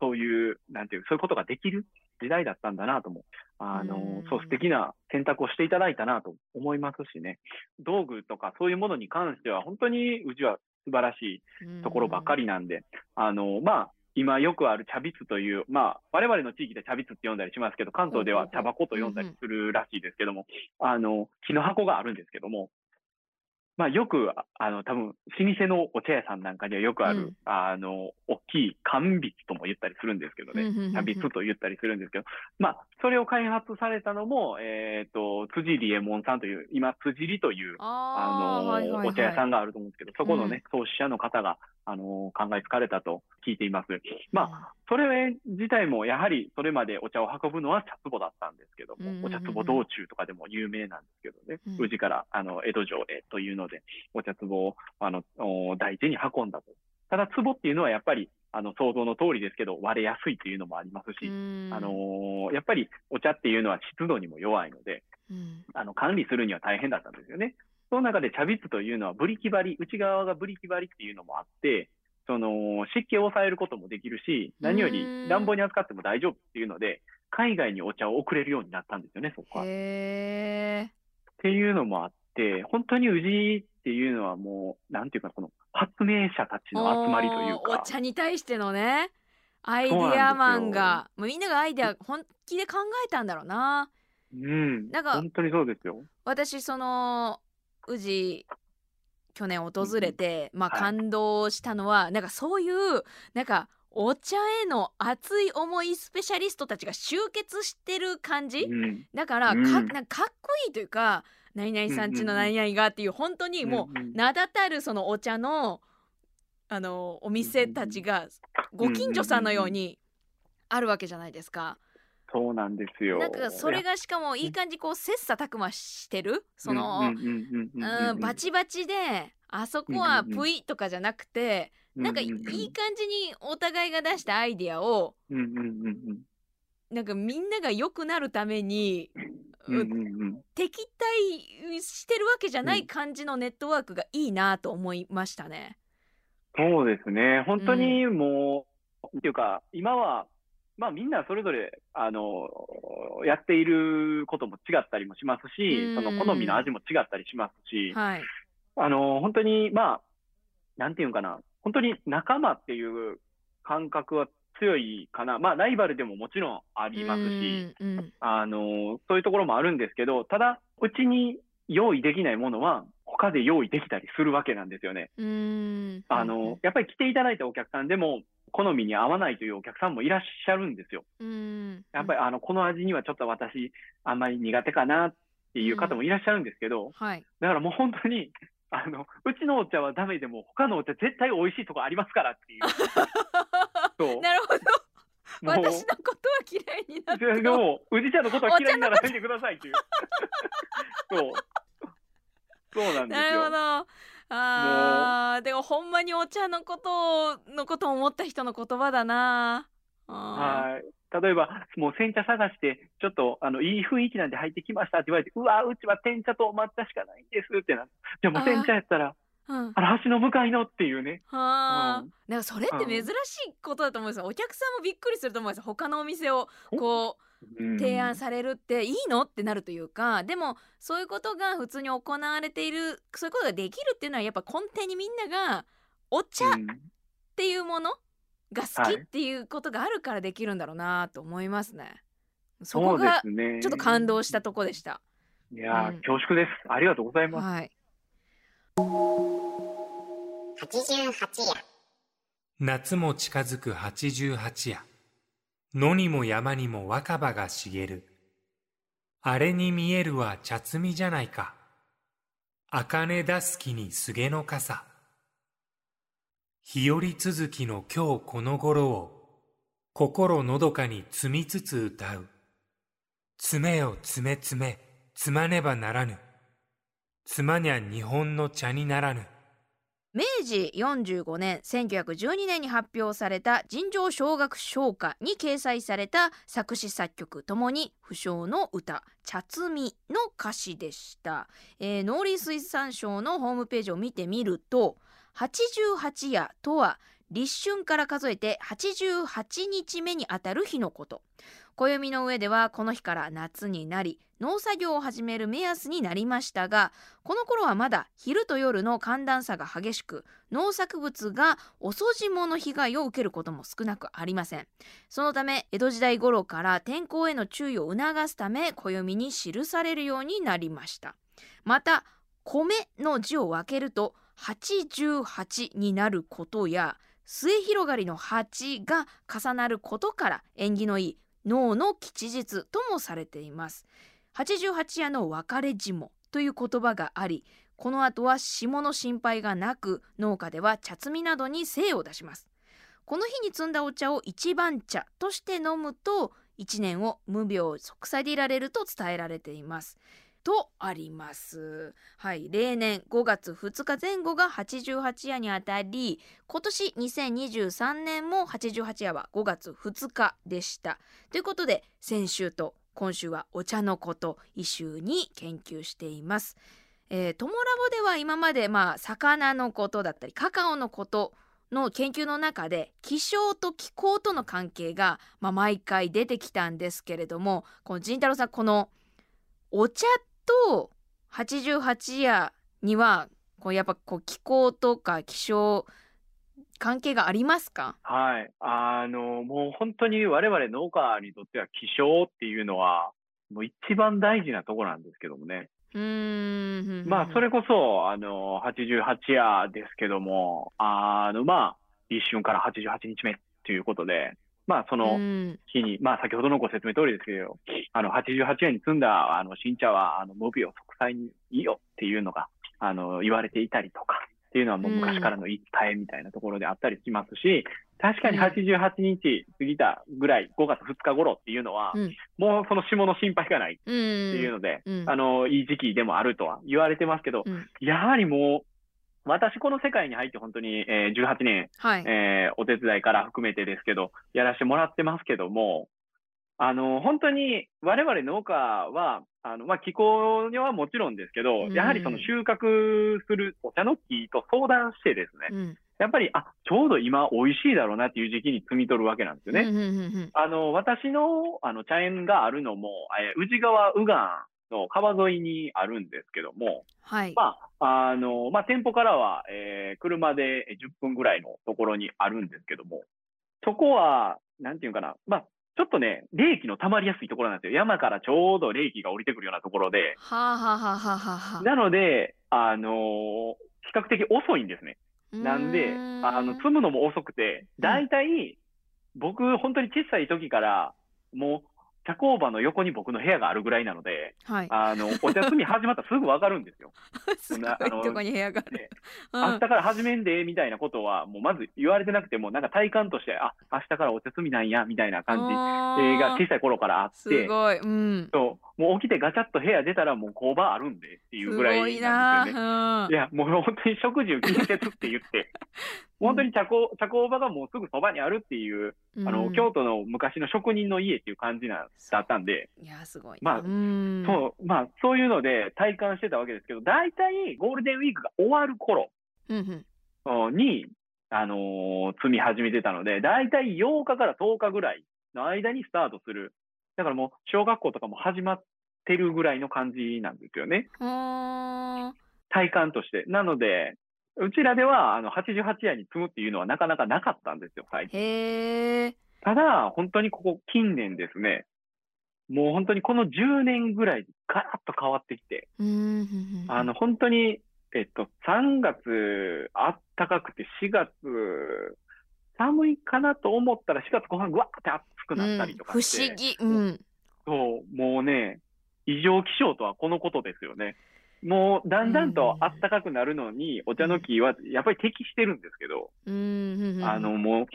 そういう、なんていう、そういうことができる時代だったんだなとも、あのそう素敵な選択をしていただいたなと思いますしね、道具とかそういうものに関しては本当にうちは素晴らしいところばっかりなんで、あの、まあ、今よくある茶びつという、まあ、我々の地域で茶びつって呼んだりしますけど、関東では茶箱と呼んだりするらしいですけども、あの、木の箱があるんですけども、まあ、よく、ああの、多分、老舗のお茶屋さんなんかにはよくある、うん。あの、大きい乾筆とも言ったりするんですけどね、茶筆と言ったりするんですけど、まあ、それを開発されたのも、えっ、と、辻利右衛門さんという、今、辻利という、あの、はいはいはい。お茶屋さんがあると思うんですけど、そこのね、創始者の方が、あの、考えつかれたと聞いています。まあ、それ自体もやはりそれまでお茶を運ぶのは茶壺だったんですけども、うん。うんうんお茶壺道中とかでも有名なんですけどね、うん宇治からあの江戸城へというので、お茶壺をあのお大事に運んだと。ただ、壺っていうのはやっぱりあの想像の通りですけど、割れやすいというのもありますし、うんあのーやっぱりお茶っていうのは湿度にも弱いので、うんあの管理するには大変だったんですよね。その中で茶筆というのはブリキ張り、内側がブリキ張りっていうのもあって、その湿気を抑えることもできるし、何よりうん乱暴に扱っても大丈夫っていうので、海外にお茶を送れるようになったんですよね、そこは。っ。ていうのもあって、本当に宇治っていうのはもう、なんていうか、この明者たちの集まりというおーおか。茶に対してのねアイディアマンがもうみんながアイデア本気で考えたんだろうなうん。なんか本当にそうですよ。私その宇治去年訪れて、まあはい感動したのは、なんかそういうなんかお茶への熱い思いスペシャリストたちが集結してる感じ、うん。だからか,、うんかかっこいいというか何々さんちの何々がっていう本当にもう名だたるそのお茶のあのお店たちがご近所さんのようにあるわけじゃないですか。そうなんですよ。なんかそれがしかもいい感じこう切磋琢磨してる？その、バチバチであそこはプイとかじゃなくて、なんかいい感じにお互いが出したアイディアをなんかみんなが良くなるために、うんうんうん。うん敵対してるわけじゃない感じのネットワークがいいなと思いましたね。そうですね。本当にもう、っていうか、今は、まあみんなそれぞれ、あの、やっていることも違ったりもしますうし、ん。その好みの味も違ったりしますし、はい、あの、本当に、まあ、なんていうんかな、本当に仲間っていう感覚は強いかな。まあライバルでももちろんありますし、うんうんあの、そういうところもあるんですけど、ただ、うちに用意できないものは、他で用意できたりするわけなんですよね。うーんあの、やっぱり来ていただいたお客さんでも、好みに合わないというお客さんもいらっしゃるんですよ。うんやっぱり、あの、この味にはちょっと私、あんまり苦手かなっていう方もいらっしゃるんですけど、はいだからもう本当に、あの、うちのお茶はダメでも、他のお茶絶対美味しいとこありますからっていう。そう。なるほど私のことは嫌いになってでも、宇治茶のことは嫌いにならないでくださいっていう。そう。そうなんですよ。なるほどあーでもほんまにお茶のことのことを思った人の言葉だなあはい。例えば、もう煎茶探して、ちょっと、あの、いい雰囲気なんで入ってきましたって言われて、うわ、うちは天茶と抹茶しかないんですってな。じゃあもう天茶やったら、ーうんあの、橋の向かいのっていうね。はあ、うんなんかそれって珍しいことだと思うんですよお客さんもびっくりすると思うんですよ他のお店をこううん提案されるっていいの？ってなるというかでもそういうことが普通に行われているそういうことができるっていうのはやっぱ根底にみんながお茶っうんていうものが好はいきっていうことがあるからできるんだろうなと思いますね。そそうでこがすね。ちょっと感動したとこでした。いやー、うん恐縮です。ありがとうございます。はい。88夜。夏も近づく八十八夜。野にも山にも若葉が茂る。あれに見えるは茶摘みじゃないか。茜出す木に菅の傘。日和続きの今日この頃を心のどかに摘みつつ歌う。爪を詰め詰め摘まねばならぬ。摘まにゃ日本の茶にならぬ。明治45年1912年に発表された尋常小学唱歌に掲載された作詞作曲ともに不詳の歌「茶摘み」の歌詞でした、えー農林水産省のホームページを見てみると88夜とは立春から数えて88日目にあたる日のこと。暦の上ではこの日から夏になり農作業を始める目安になりましたがこの頃はまだ昼と夜の寒暖差が激しく農作物が遅霜の被害を受けることも少なくありません。そのため江戸時代頃から天候への注意を促すため暦に記されるようになりました。また米の字を分けると88になることや末広がりの8が重なることから縁起のいい脳の吉日ともされています。88夜の別れ霜という言葉がありこの後は霜の心配がなく農家では茶摘みなどに精を出します。この日に摘んだお茶を一番茶として飲むと一年を無病息災でいられると伝えられています。とあります。はい。例年5月2日前後が88夜にあたり今年2023年も88夜は5月2日でした。ということで先週と今週はお茶のこと一週に研究しています。えー、トモラボでは今までまあ魚のことだったりカカオのことの研究の中で気象と気候との関係が、まあ、毎回出てきたんですけれどもこの仁太郎さんこのお茶と88夜にはこうやっぱこう気候とか気象関係がありますか？はい。あの、もう本当に我々農家にとっては気象っていうのは、もう一番大事なところなんですけどもね。うーんまあ、それこそ、あの、88夜ですけども、あの、まあ、立春から88日目ということで、まあ、そのうん日に、まあ、先ほどのご説明通りですけど、あの、88夜に摘んだ、あの、新茶は、あの、無病息災にいいよっていうのが、あの、言われていたりとか、っていうのはもう昔からの言い伝えみたいなところであったりしますし、確かに88日過ぎたぐらい、5月2日頃っていうのは、うん。もうその霜の心配がないっうんていうので、うん。あの、いい時期でもあるとは言われてますけど、うん。やはりもう、私この世界に入って本当に、えー18年、はい、えーお手伝いから含めてですけど、やらせてもらってますけども、あの、本当に我々農家は、あの、まあ、気候にはもちろんですけど、うん。やはりその収穫するお茶の木と相談してですね、うん。やっぱり、あ、ちょうど今美味しいだろうなっていう時期に摘み取るわけなんですよね。うんうんうんうん。あの、私の、あの、茶園があるのも、えー宇治川右岸の川沿いにあるんですけども、はい、まあ、あの、まあ、店舗からは、えー車で10分ぐらいのところにあるんですけども、そこは、なんていうかな、まあ、ちょっとね、冷気の溜まりやすいところなんですよ。山からちょうど冷気が降りてくるようなところで。はあはあはあはあはあはあなので、あのー比較的遅いんですね。なんで、あの、積むのも遅くて、だいたい、僕、本当に小さい時から、もう、茶工場の横に僕の部屋があるぐらいなので、はい。あの、お茶摘み始まったらすぐわかるんですよ。すごいなあのとこに部屋がある。で、うん。明日から始めんで、みたいなことは、もうまず言われてなくても、なんか体感として、あ、明日からお茶摘みなんや、みたいな感じ。が小さい頃からあっすて、ごい、うん、そう、もう起きてガチャッと部屋出たらもう工場あるんでっていうすぐらいなんですよね。な、うん。いや、もう本当に食事を近接って言って、本当に茶工茶工場がもうすぐそばにあるっていう、あの、うん京都の昔の職人の家っていう感じなだったんで、いやすごいまあうん。そう、まあ、そういうので体感してたわけですけど、大体ゴールデンウィークが終わる頃に、あのー積み始めてたので、大体8日から10日ぐらいの間にスタートする。だからもう、小学校とかも始まってるぐらいの感じなんですよね。はあ体感として。なので、うちらでは、あの、88夜に積むっていうのはなかなかなかったんですよ、最近。ただ、本当にここ近年ですね、もう本当にこの10年ぐらい、ガラッと変わってきて、あの、本当に、えっと、3月、あったかくて、4月、寒いかなと思ったら、4月後半、ぐわーって暑くなったりとかうん、不思議。うん。そう、もうね、異常気象とはこのことですよね。もう、だんだんとあったかくなるのに、お茶の木はやっぱり適してるんですけど、あの、もう、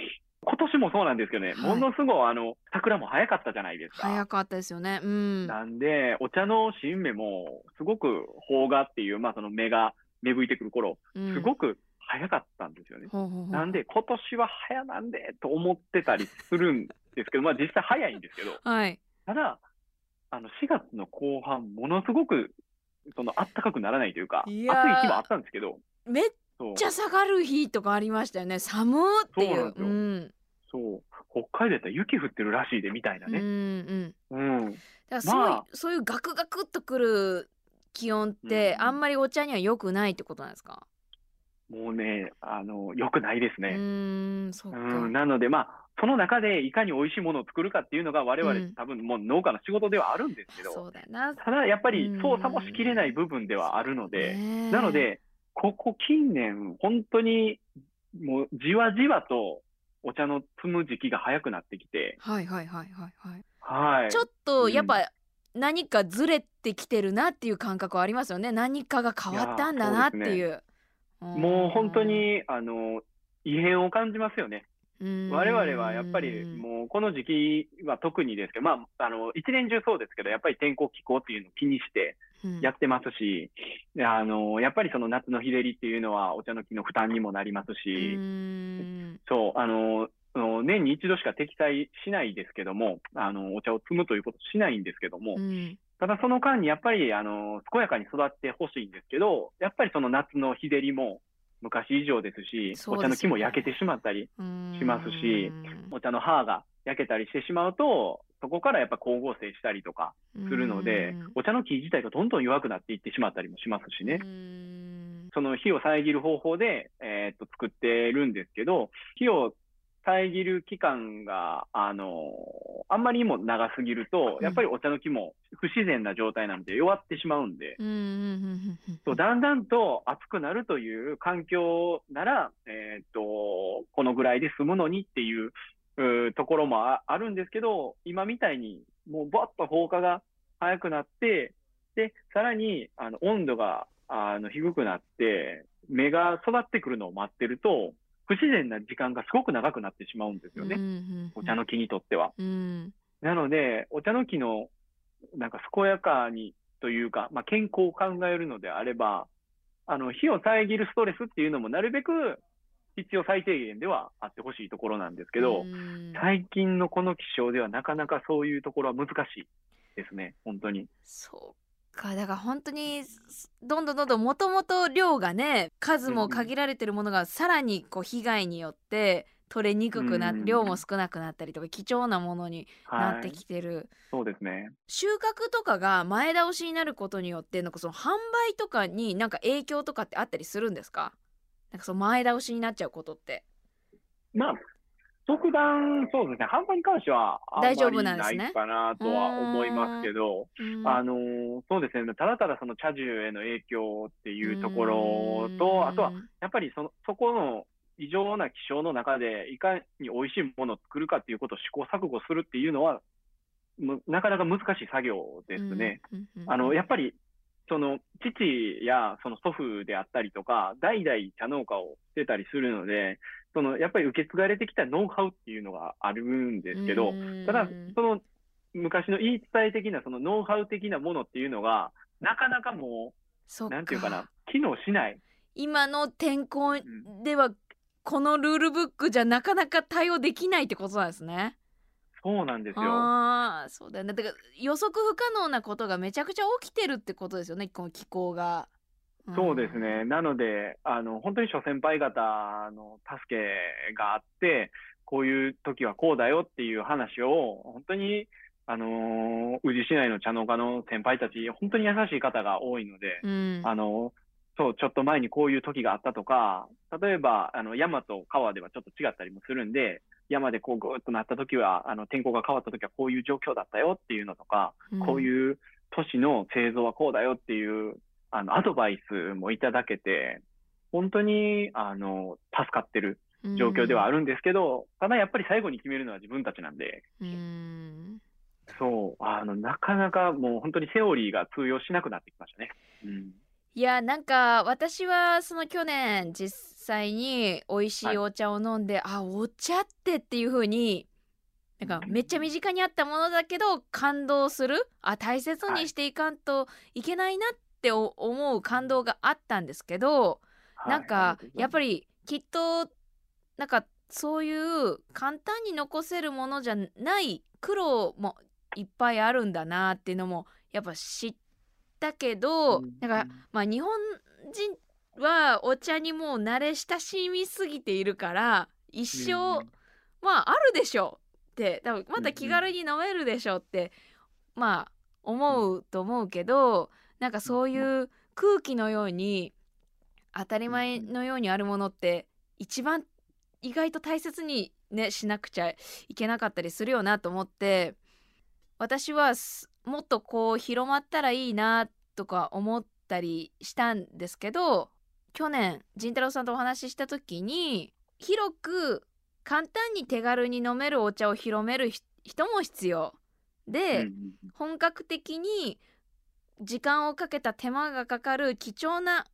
今年もそうなんですけどね、はい。ものすごい、あの、桜も早かったじゃないですか。早かったですよね。うん。なんで、お茶の新芽も、すごく邦画っていう、まあ、その芽が芽吹いてくる頃、うん。すごく早かったんですよね。なんで、今年は早なんで、と思ってたりするんですけど、まあ、実際早いんですけど、はい。ただ、あの、4月の後半、ものすごく、その、暖かくならないというか、暑い日もあったんですけど、めっちゃ下がる日とかありましたよね。寒ーっていう。そうなんそう、北海道やったら雪降ってるらしいで、みたいなうんね。うん。うん。だからそういう、まあ。そういうガクガクっとくる気温って、うん。あんまりお茶には良くないってことなんですか？もうね、あの、良くないですうね。ーんそうん、なので、まあ、その中でいかに美味しいものを作るかっていうのが我々、うん。多分もう農家の仕事ではあるんですけど、そうだよな。ただやっぱりうん操作もしきれない部分ではあるので、なので、ここ近年、本当にもうじわじわとお茶の摘む時期が早くなってきて、はいはいはいはいはい、はい。ちょっとうんやっぱ何かずれてきてるなっていう感覚はありますよね。何かが変わったんだなっていうもう本当に、あの、異変を感じますよね。我々はやっぱりもうこの時期は特にですけど、まあ、あの、一年中そうですけど、やっぱり天候気候っていうのを気にしてうん。やってますし、であの、やっぱりその夏の日照りっていうのはお茶の木の負担にもなりますうし、ーん。そう、あの、年に一度しか適載しないですけども、あの、お茶を摘むということしないんですけども、うんただその間にやっぱり、あの、健やかに育ってほしいんですけど、やっぱりその夏の日照りも昔以上ですし、すよね。お茶の木も焼けてしまったり、しますしお茶の葉が焼けたりしてしまうと、そこからやっぱ光合成したりとかするのでうん、お茶の木自体がどんどん弱くなっていってしまったりもしますしね。その火を遮る方法で、えーっと作ってるんですけど、火を遮る期間が、あのあんまりにも長すぎるとう、ん。やっぱりお茶の木も不自然な状態なので弱ってしまうんで、そうだんだんと暑くなるという環境なら、えーっと、このぐらいで済むのにっていうところもああるんですけど、今みたいにもうバッと放火が早くなって、で、さらにあの温度があの低くなって、芽が育ってくるのを待ってると、不自然な時間がすごく長くなってしまうんですよね。うんうんうんお茶の木にとっては。うんなので、お茶の木のなんか健やかにというか、まあ、健康を考えるのであれば、あの火を遮るストレスっていうのもなるべく必要最低限ではあってほしいところなんですけど、うん最近のこの気象ではなかなかそういうところは難しいですね、本当に。そうかだから本当にすどんどんどんどんもともと量がね数も限られてるものがさらにこう被害によって取れにくくな量も少なくなったりとか貴重なものになってはい。きてる、そうですね。収穫とかが前倒しになることによってなんかその販売とかになんか影響とかってあったりするんですか？なんかその前倒しになっちゃうことって。まあ、特段、そうですね、販売に関してはあんま大丈夫りないかなとは思いますけど、うん。あのーそうですね、ただただその茶樹への影響っていうところと、あとはやっぱりそのそこの異常な気象の中で、いかに美味しいものを作るかっていうことを試行錯誤するっていうのは、むなかなか難しい作業ですね。あのやっぱりその父やその祖父であったりとか、代々茶農家をしてたりするので、そのやっぱり受け継がれてきたノウハウっていうのがあるんですけど、うんただ、その昔の言い伝え的なそのノウハウ的なものっていうのが、なかなかもう、なんていうかな、機能しない。今の天候ではこのルールブックじゃなかなか対応できないってことなんですね。そうなんですよ。ああそうだよねだから予測不可能なことがめちゃくちゃ起きてるってことですよねこの気候が。ん。そうですね。なので、あの、本当に諸先輩方の助けがあって、こういう時はこうだよっていう話を、本当に、あのー宇治市内の茶農家の先輩たち、本当に優しい方が多いので、うん。あの、そう、ちょっと前にこういう時があったとか、例えば、あの、山と川ではちょっと違ったりもするんで、山でこうぐーっとなった時は、あの、天候が変わった時はこういう状況だったよっていうのとか、こうういう都市の製造はこうだよっていう、あの、アドバイスもいただけて、本当に、あの、助かってるん。状況ではあるんですけど、ただやっぱり最後に決めるのは自分たちなんで、うん。そう、あの、なかなかもう本当にセオリーが通用しなくなってきましたね。うん。いやなんか私はその去年実際に美味しいお茶を飲んで、あお茶ってっていう風になんかめっちゃ身近にあったものだけど感動する？あ大切にしていかんといけないなってお思う感動があったんですけど、なんかやっぱり、りきっとなんかそういう簡単に残せるものじゃない苦労もいっぱいあるんだなっていうのもやっぱ知ったけど、うん。なんかまあ日本人はお茶にもう慣れ親しみすぎているから一生、うんまああるでしょうって多分また気軽に飲めるでしょうって、まあ思うと思うけどなんかそういう空気のように当たり前のようにあるものって一番意外と大切にねしなくちゃいけなかったりするよなと思って私はすもっとこう広まったらいいなとか思ったりしたんですけど去年仁太郎さんとお話しした時に広く簡単に手軽に飲めるお茶を広めるひ人も必要。で、うん。本格的に時間をかけた手間がかかる貴重な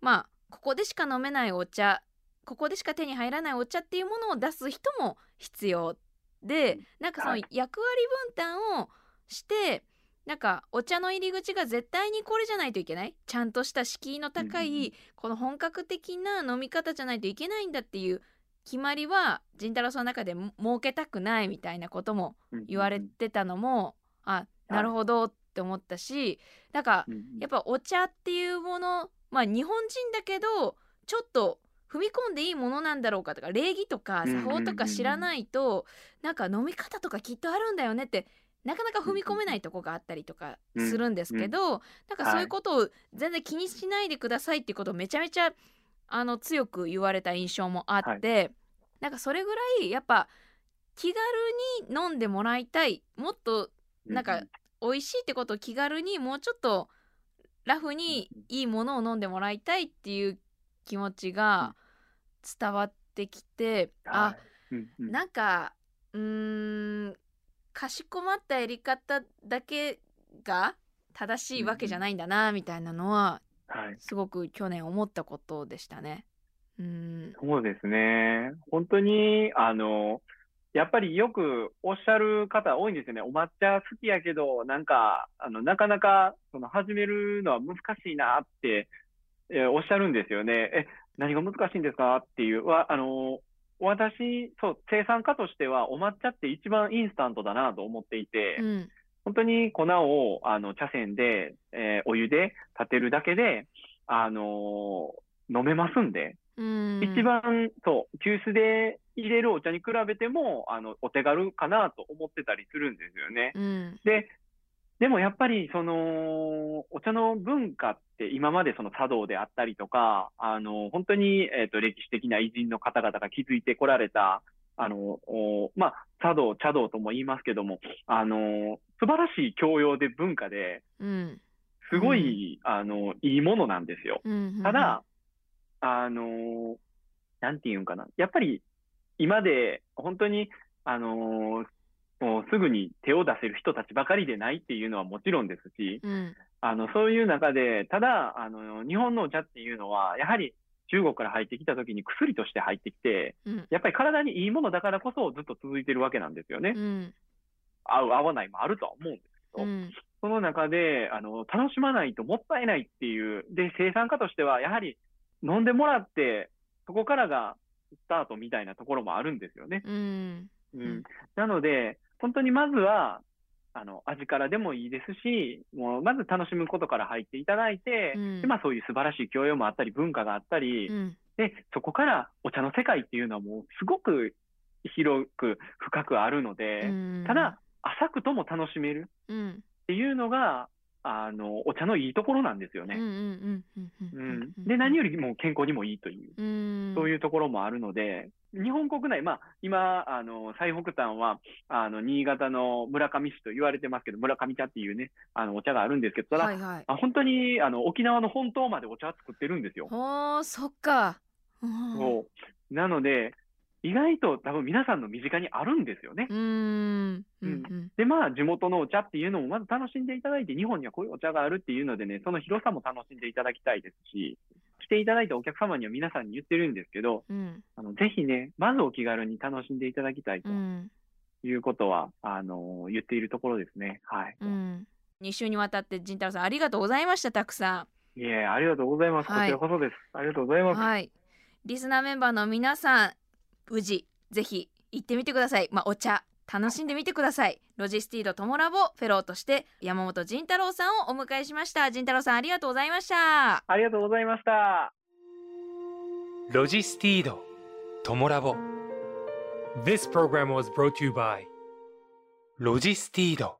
まあここでしか飲めないお茶ここでしか手に入らないお茶っていうものを出す人も必要でなんかそのはい。役割分担をしてなんかお茶の入り口が絶対にこれじゃないといけない。ちゃんとした敷居の高いこの本格的な飲み方じゃないといけないんだっていう決まりは仁太郎さんの中でも設けたくないみたいなこともうん言われてたのもあなるほどって思ったしなんかやっぱお茶っていうものまあ日本人だけどちょっと踏み込んでいいものなんだろうかとか礼儀とか作法とか知らないとなんか飲み方とかきっとあるんだよねってなかなか踏み込めないとこがあったりとかするんですけど、なんかそういうことを全然気にしないでくださいっていうことをめちゃめちゃあの強く言われた印象もあって、なんかそれぐらいやっぱ気軽に飲んでもらいたい。もっとなんか美味しいってことを気軽にもうちょっとラフにいいものを飲んでもらいたいっていう気持ちが伝わってきて、あい、うんうん。なんかうーんかしこまったやり方だけが正しいわけじゃないんだなみたいなのははい、すごく去年思ったことでしたね。うーん。そうですね。本当に、あの、やっぱりよくおっしゃる方多いんですよね。お抹茶好きやけど、なんか、あの、なかなか、その、始めるのは難しいなって、えーおっしゃるんですよね。え、何が難しいんですかっていう、は、あの、私、そう、生産家としては、お抹茶って一番インスタントだなと思っていて、うん本当に粉をあの茶筅で、えーお湯で立てるだけで、あのー飲めますんで、うん一番、そう、急須で入れるお茶に比べても、あの、お手軽かなと思ってたりするんですよね。うんで、でもやっぱり、その、お茶の文化って今までその茶道であったりとか、あの、本当に、えっ、と、歴史的な偉人の方々が築いてこられた、あの、おまあ、茶道、茶道とも言いますけども、あの、素晴らしい教養で文化で、うんすごい、あの、いいものなんですよ。うんただ、あのーなんていうんかな。やっぱり、今で、本当に、あのーもうすぐに手を出せる人たちばかりでないっていうのはもちろんですし、うん。あの、そういう中で、ただ、あの、日本のお茶っていうのは、やはり中国から入ってきた時に薬として入ってきて、うん。やっぱり体にいいものだからこそずっと続いてるわけなんですよね。うん。合う合わないもあるとは思うんですけど、うん。その中で、あの、楽しまないともったいないっていう、で、生産家としては、やはり飲んでもらって、そこからがスタートみたいなところもあるんですよね。うんうん。んなので、本当にまずは、あの、味からでもいいですし、もう、まず楽しむことから入っていただいて、うんで、まあそういう素晴らしい教養もあったり、文化があったり、うんで、そこからお茶の世界っていうのはもうすごく広く深くあるので、うんただ、浅くとも楽しめる。うんっていうのが、あの、お茶のいいところなんですよね。で、何よりも健康にもいいという、うんそういうところもあるので、日本国内、まあ、今、あの、最北端は、あの、新潟の村上市と言われてますけど、村上茶っていうね、あの、お茶があるんですけど、ただ、はいはいあ本当に、あの、沖縄の本島までお茶を作ってるんですよ。ほーそっかうんそう。なので、意外と多分皆さんの身近にあるんですよね。うんうんうんで、まあ、地元のお茶っていうのもまず楽しんでいただいて、日本にはこういうお茶があるっていうのでね、その広さも楽しんでいただきたいですし、来ていただいたお客様には皆さんに言ってるんですけど、うんあのぜひね、まずお気軽に楽しんでいただきたいとうんいうことは、あの、言っているところですね。はい。うん2週にわたって仁太郎さんありがとうございましたたくさいえ、ありがとうございます。はいこちらこそです。ありがとうございます。んはいリスナーメンバーの皆さん宇治ぜひ行ってみてください。まあお茶楽しんでみてください。 LOGISTEED TOMOLAB フェローとして山本甚太郎さんをお迎えしました。甚太郎さんありがとうございました。ありがとうございました。 LOGISTEED TOMOLAB。This program was brought to you by LOGISTEED